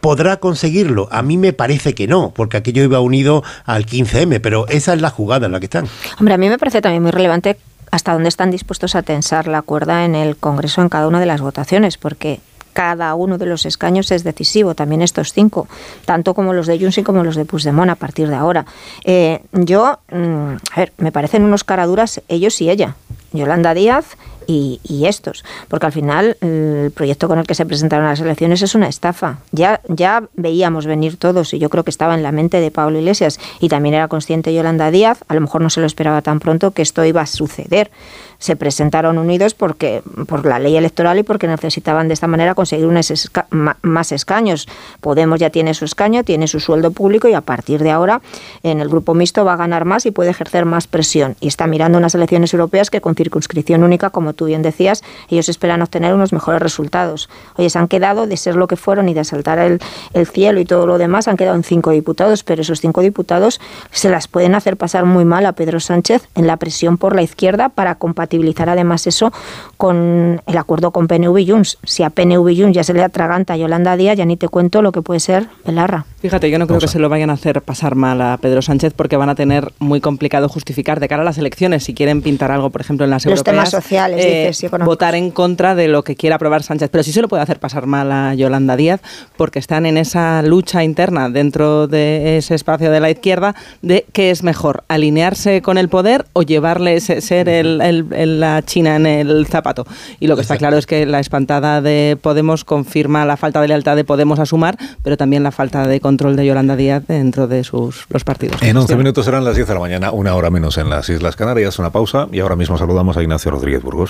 ¿Podrá conseguirlo? A mí me parece que no, porque aquello iba unido al 15M, pero esa es la jugada en la que están. Hombre, a mí me parece también muy relevante hasta dónde están dispuestos a tensar la cuerda en el Congreso en cada una de las votaciones, porque cada uno de los escaños es decisivo, también estos cinco, tanto como los de Junts y como los de Puigdemont a partir de ahora. Eh, yo, mm, a ver, me parecen unos caraduras ellos y ella, Yolanda Díaz y, estos, porque al final el proyecto con el que se presentaron las elecciones es una estafa. Ya, ya veíamos venir todos y yo creo que estaba en la mente de Pablo Iglesias y también era consciente Yolanda Díaz, a lo mejor no se lo esperaba tan pronto que esto iba a suceder. Se presentaron unidos porque por la ley electoral y porque necesitaban de esta manera conseguir unos más escaños. Podemos ya tiene su escaño, tiene su sueldo público y a partir de ahora en el grupo mixto va a ganar más y puede ejercer más presión. Y está mirando unas elecciones europeas que con circunscripción única, como tú bien decías, ellos esperan obtener unos mejores resultados. Oye, se han quedado de ser lo que fueron y de asaltar el, el cielo y todo lo demás, han quedado en cinco diputados, pero esos cinco diputados se las pueden hacer pasar muy mal a Pedro Sánchez en la presión por la izquierda para compatibilizar además eso con el acuerdo con PNV y Junts. Si a PNV y Junts ya se le atraganta a Yolanda Díaz, ya ni te cuento lo que puede ser Belarra. Fíjate, yo no creo que se lo vayan a hacer pasar mal a Pedro Sánchez porque van a tener muy complicado justificar de cara a las elecciones, si quieren pintar algo, por ejemplo, en las Los europeas, temas sociales, eh, dices, y económicos. votar en contra de lo que quiera aprobar Sánchez. Pero sí se lo puede hacer pasar mal a Yolanda Díaz porque están en esa lucha interna dentro de ese espacio de la izquierda de qué es mejor, alinearse con el poder o llevarle ese- ser el- el- el- la China en el zapato. Y lo que está claro es que la espantada de Podemos confirma la falta de lealtad de Podemos a sumar, pero también la falta de control de Yolanda Díaz dentro de sus los partidos. En 11 minutos serán las 10 de la mañana, una hora menos en las Islas Canarias. Una pausa y ahora mismo saludamos a Ignacio Rodríguez Burgos.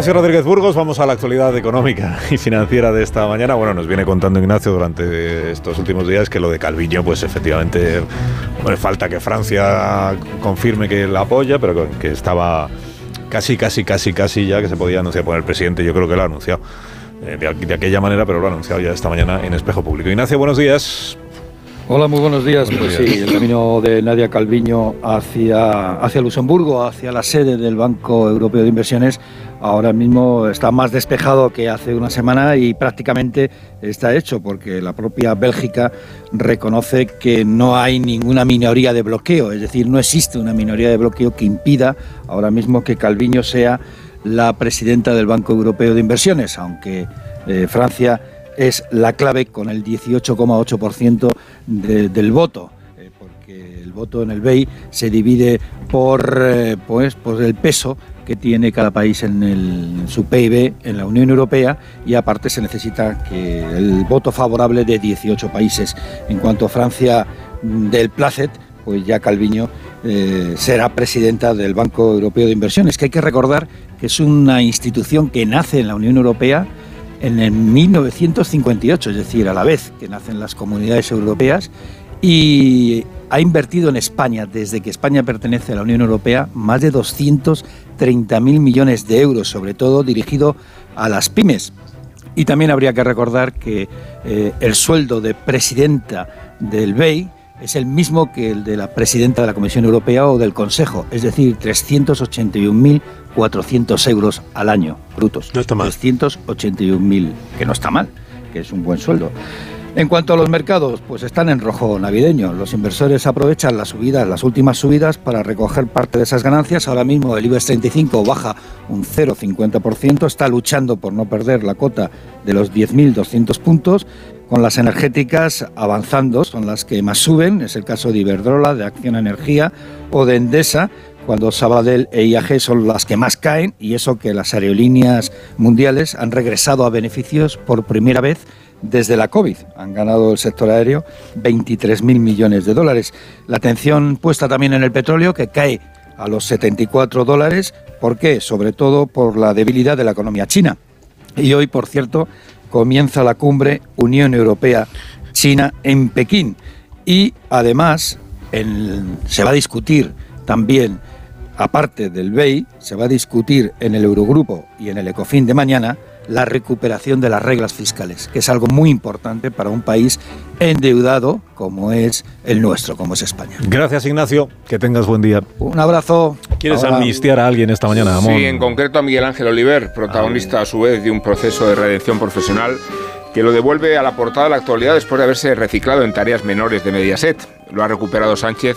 Ignacio Rodríguez Burgos vamos a la actualidad económica y financiera de esta mañana. Bueno, nos viene contando Ignacio durante estos últimos días que lo de Calviño, pues efectivamente, bueno, falta que Francia confirme que la apoya, pero que- estaba casi, casi, casi, casi ya que se podía anunciar por el presidente. Yo creo que lo ha anunciado. eh, de, de aquella manera, pero lo ha anunciado ya esta mañana en Espejo Público. Ignacio, buenos días. Hola, muy buenos días. Buenos pues días. sí, el camino de Nadia Calviño hacia, hacia Luxemburgo, hacia la sede del Banco Europeo de Inversiones, ahora mismo está más despejado que hace una semana y prácticamente está hecho, porque la propia Bélgica reconoce que no hay ninguna minoría de bloqueo, es decir, no existe una minoría de bloqueo que impida ahora mismo que Calviño sea la presidenta del Banco Europeo de Inversiones, aunque eh, Francia es la clave con el 18,8% de- del voto. eh, porque El voto en el BEI se divide por, eh, pues, por el peso que tiene cada país en, el- su PIB en la Unión Europea y aparte se necesita que el voto favorable de 18 países. En cuanto a Francia mm, del Placet, pues ya Calviño eh, será presidenta del Banco Europeo de Inversiones, que hay que recordar que es una institución que nace en la Unión Europea en el 1958, es decir, a la vez que nacen las comunidades europeas, y ha invertido en España, desde que España pertenece a la Unión Europea, más de 230.000 millones de euros, sobre todo dirigido a las pymes. Y también habría que recordar que eh, el sueldo de presidenta del BEI es el mismo que el de la presidenta de la Comisión Europea o del Consejo, es decir, 381.400 euros al año brutos. No está mal. 381.000, que no está mal, que es un buen sueldo. En cuanto a los mercados, pues están en rojo navideño. Los inversores aprovechan las subidas, las últimas subidas, para recoger parte de esas ganancias. Ahora mismo el IBEX 35 baja un 0,50%, está luchando por no perder la cota de los 10.200 puntos. Con las energéticas avanzando, son las que más suben. Es el caso de Iberdrola, de Acción Energía o de Endesa, cuando Sabadell e IAG son las que más caen, y eso que las aerolíneas mundiales han regresado a beneficios por primera vez desde la COVID. Han ganado el sector aéreo 23.000 millones de dólares. La atención puesta también en el petróleo, que cae a los 74 dólares. ¿Por qué? Sobre todo por la debilidad de la economía china. Y hoy, por cierto, comienza la cumbre Unión Europea-China en Pekín. Y además en- se va a discutir también, aparte del BEI, se va a discutir en el Eurogrupo y en el ECOFIN de mañana la recuperación de las reglas fiscales, que es algo muy importante para un país endeudado como es el nuestro, como es España. Gracias, Ignacio. Que tengas buen día. Un abrazo. ¿Quieres Ahora- amnistiar a alguien esta mañana, Amón? Sí, en concreto a Miguel Ángel Oliver, protagonista a su vez de un proceso de redención profesional que lo devuelve a la portada de la actualidad después de haberse reciclado en tareas menores de Mediaset. Lo ha recuperado Sánchez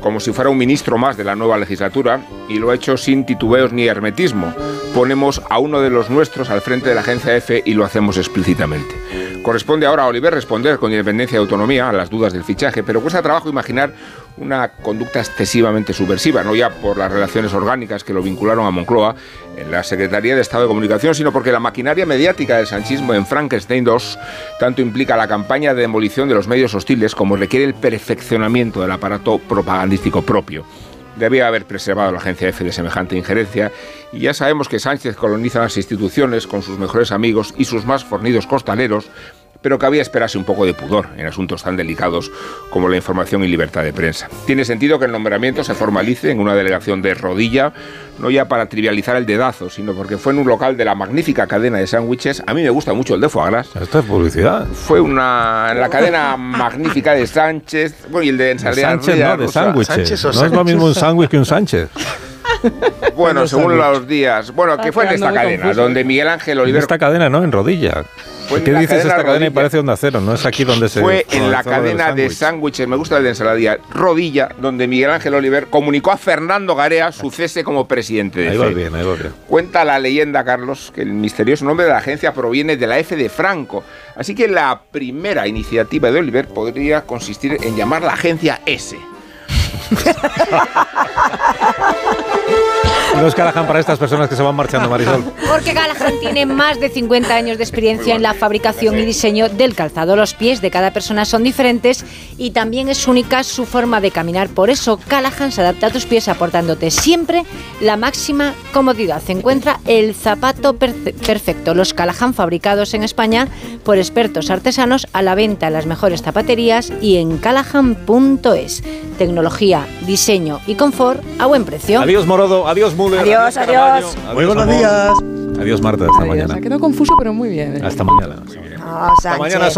como si fuera un ministro más de la nueva legislatura y lo ha hecho sin titubeos ni hermetismo. Ponemos a uno de los nuestros al frente de la agencia EFE y lo hacemos explícitamente. Corresponde ahora a Oliver responder con independencia y autonomía a las dudas del fichaje, pero cuesta trabajo imaginar una conducta excesivamente subversiva, no ya por las relaciones orgánicas que lo vincularon a Moncloa en la Secretaría de Estado de Comunicación, sino porque la maquinaria mediática del sanchismo en Frankenstein II tanto implica la campaña de demolición de los medios hostiles como requiere el perfeccionamiento del aparato propagandístico propio. Debía haber preservado la agencia F de semejante injerencia y ya sabemos que Sánchez coloniza las instituciones con sus mejores amigos y sus más fornidos costaleros, pero cabía esperarse un poco de pudor en asuntos tan delicados como la información y libertad de prensa. Tiene sentido que el nombramiento se formalice en una delegación de rodilla, no ya para trivializar el dedazo, sino porque fue en un local de la magnífica cadena de sándwiches. A mí me gusta mucho el de foie gras. Esto es publicidad. Fue una en la cadena magnífica de Sánchez, bueno, y el de ensalada Sánchez, no, de sándwiches. No es lo mismo un sándwich que un Sánchez. Bueno, según los días. Bueno, que fue en esta cadena, confuso. donde Miguel Ángel En Oliver esta cadena, ¿no? En rodilla. Fue en ¿Qué dices cadena esta cadena y parece onda cero? No es aquí donde se... fue en la cadena de sándwich. sándwiches, me gusta el de ensaladilla, Rodilla, donde Miguel Ángel Oliver comunicó a Fernando Garea su cese como presidente de Ahí va FE. bien, ahí va bien. Cuenta la leyenda, Carlos, que el misterioso nombre de la agencia proviene de la F de Franco. Así que la primera iniciativa de Oliver podría consistir en llamar la agencia S. Ha ha ha ha ha ha! No es Callahan para estas personas que se van marchando, Marisol. Porque Callahan tiene más de 50 años de experiencia en la fabricación y diseño del calzado. Los pies de cada persona son diferentes y también es única su forma de caminar. Por eso Callahan se adapta a tus pies aportándote siempre la máxima comodidad. Se encuentra el zapato perfe- perfecto. Los Callahan fabricados en España por expertos artesanos a la venta en las mejores zapaterías y en callahan.es. Tecnología, diseño y confort a buen precio. Adiós, Morodo. Adiós, Müller. Adiós, adiós. Muy buenos días. Adiós, Marta. Hasta Adiós. mañana. Ha quedado confuso, pero muy bien. ¿eh? Hasta mañana. No, Sánchez. mañana,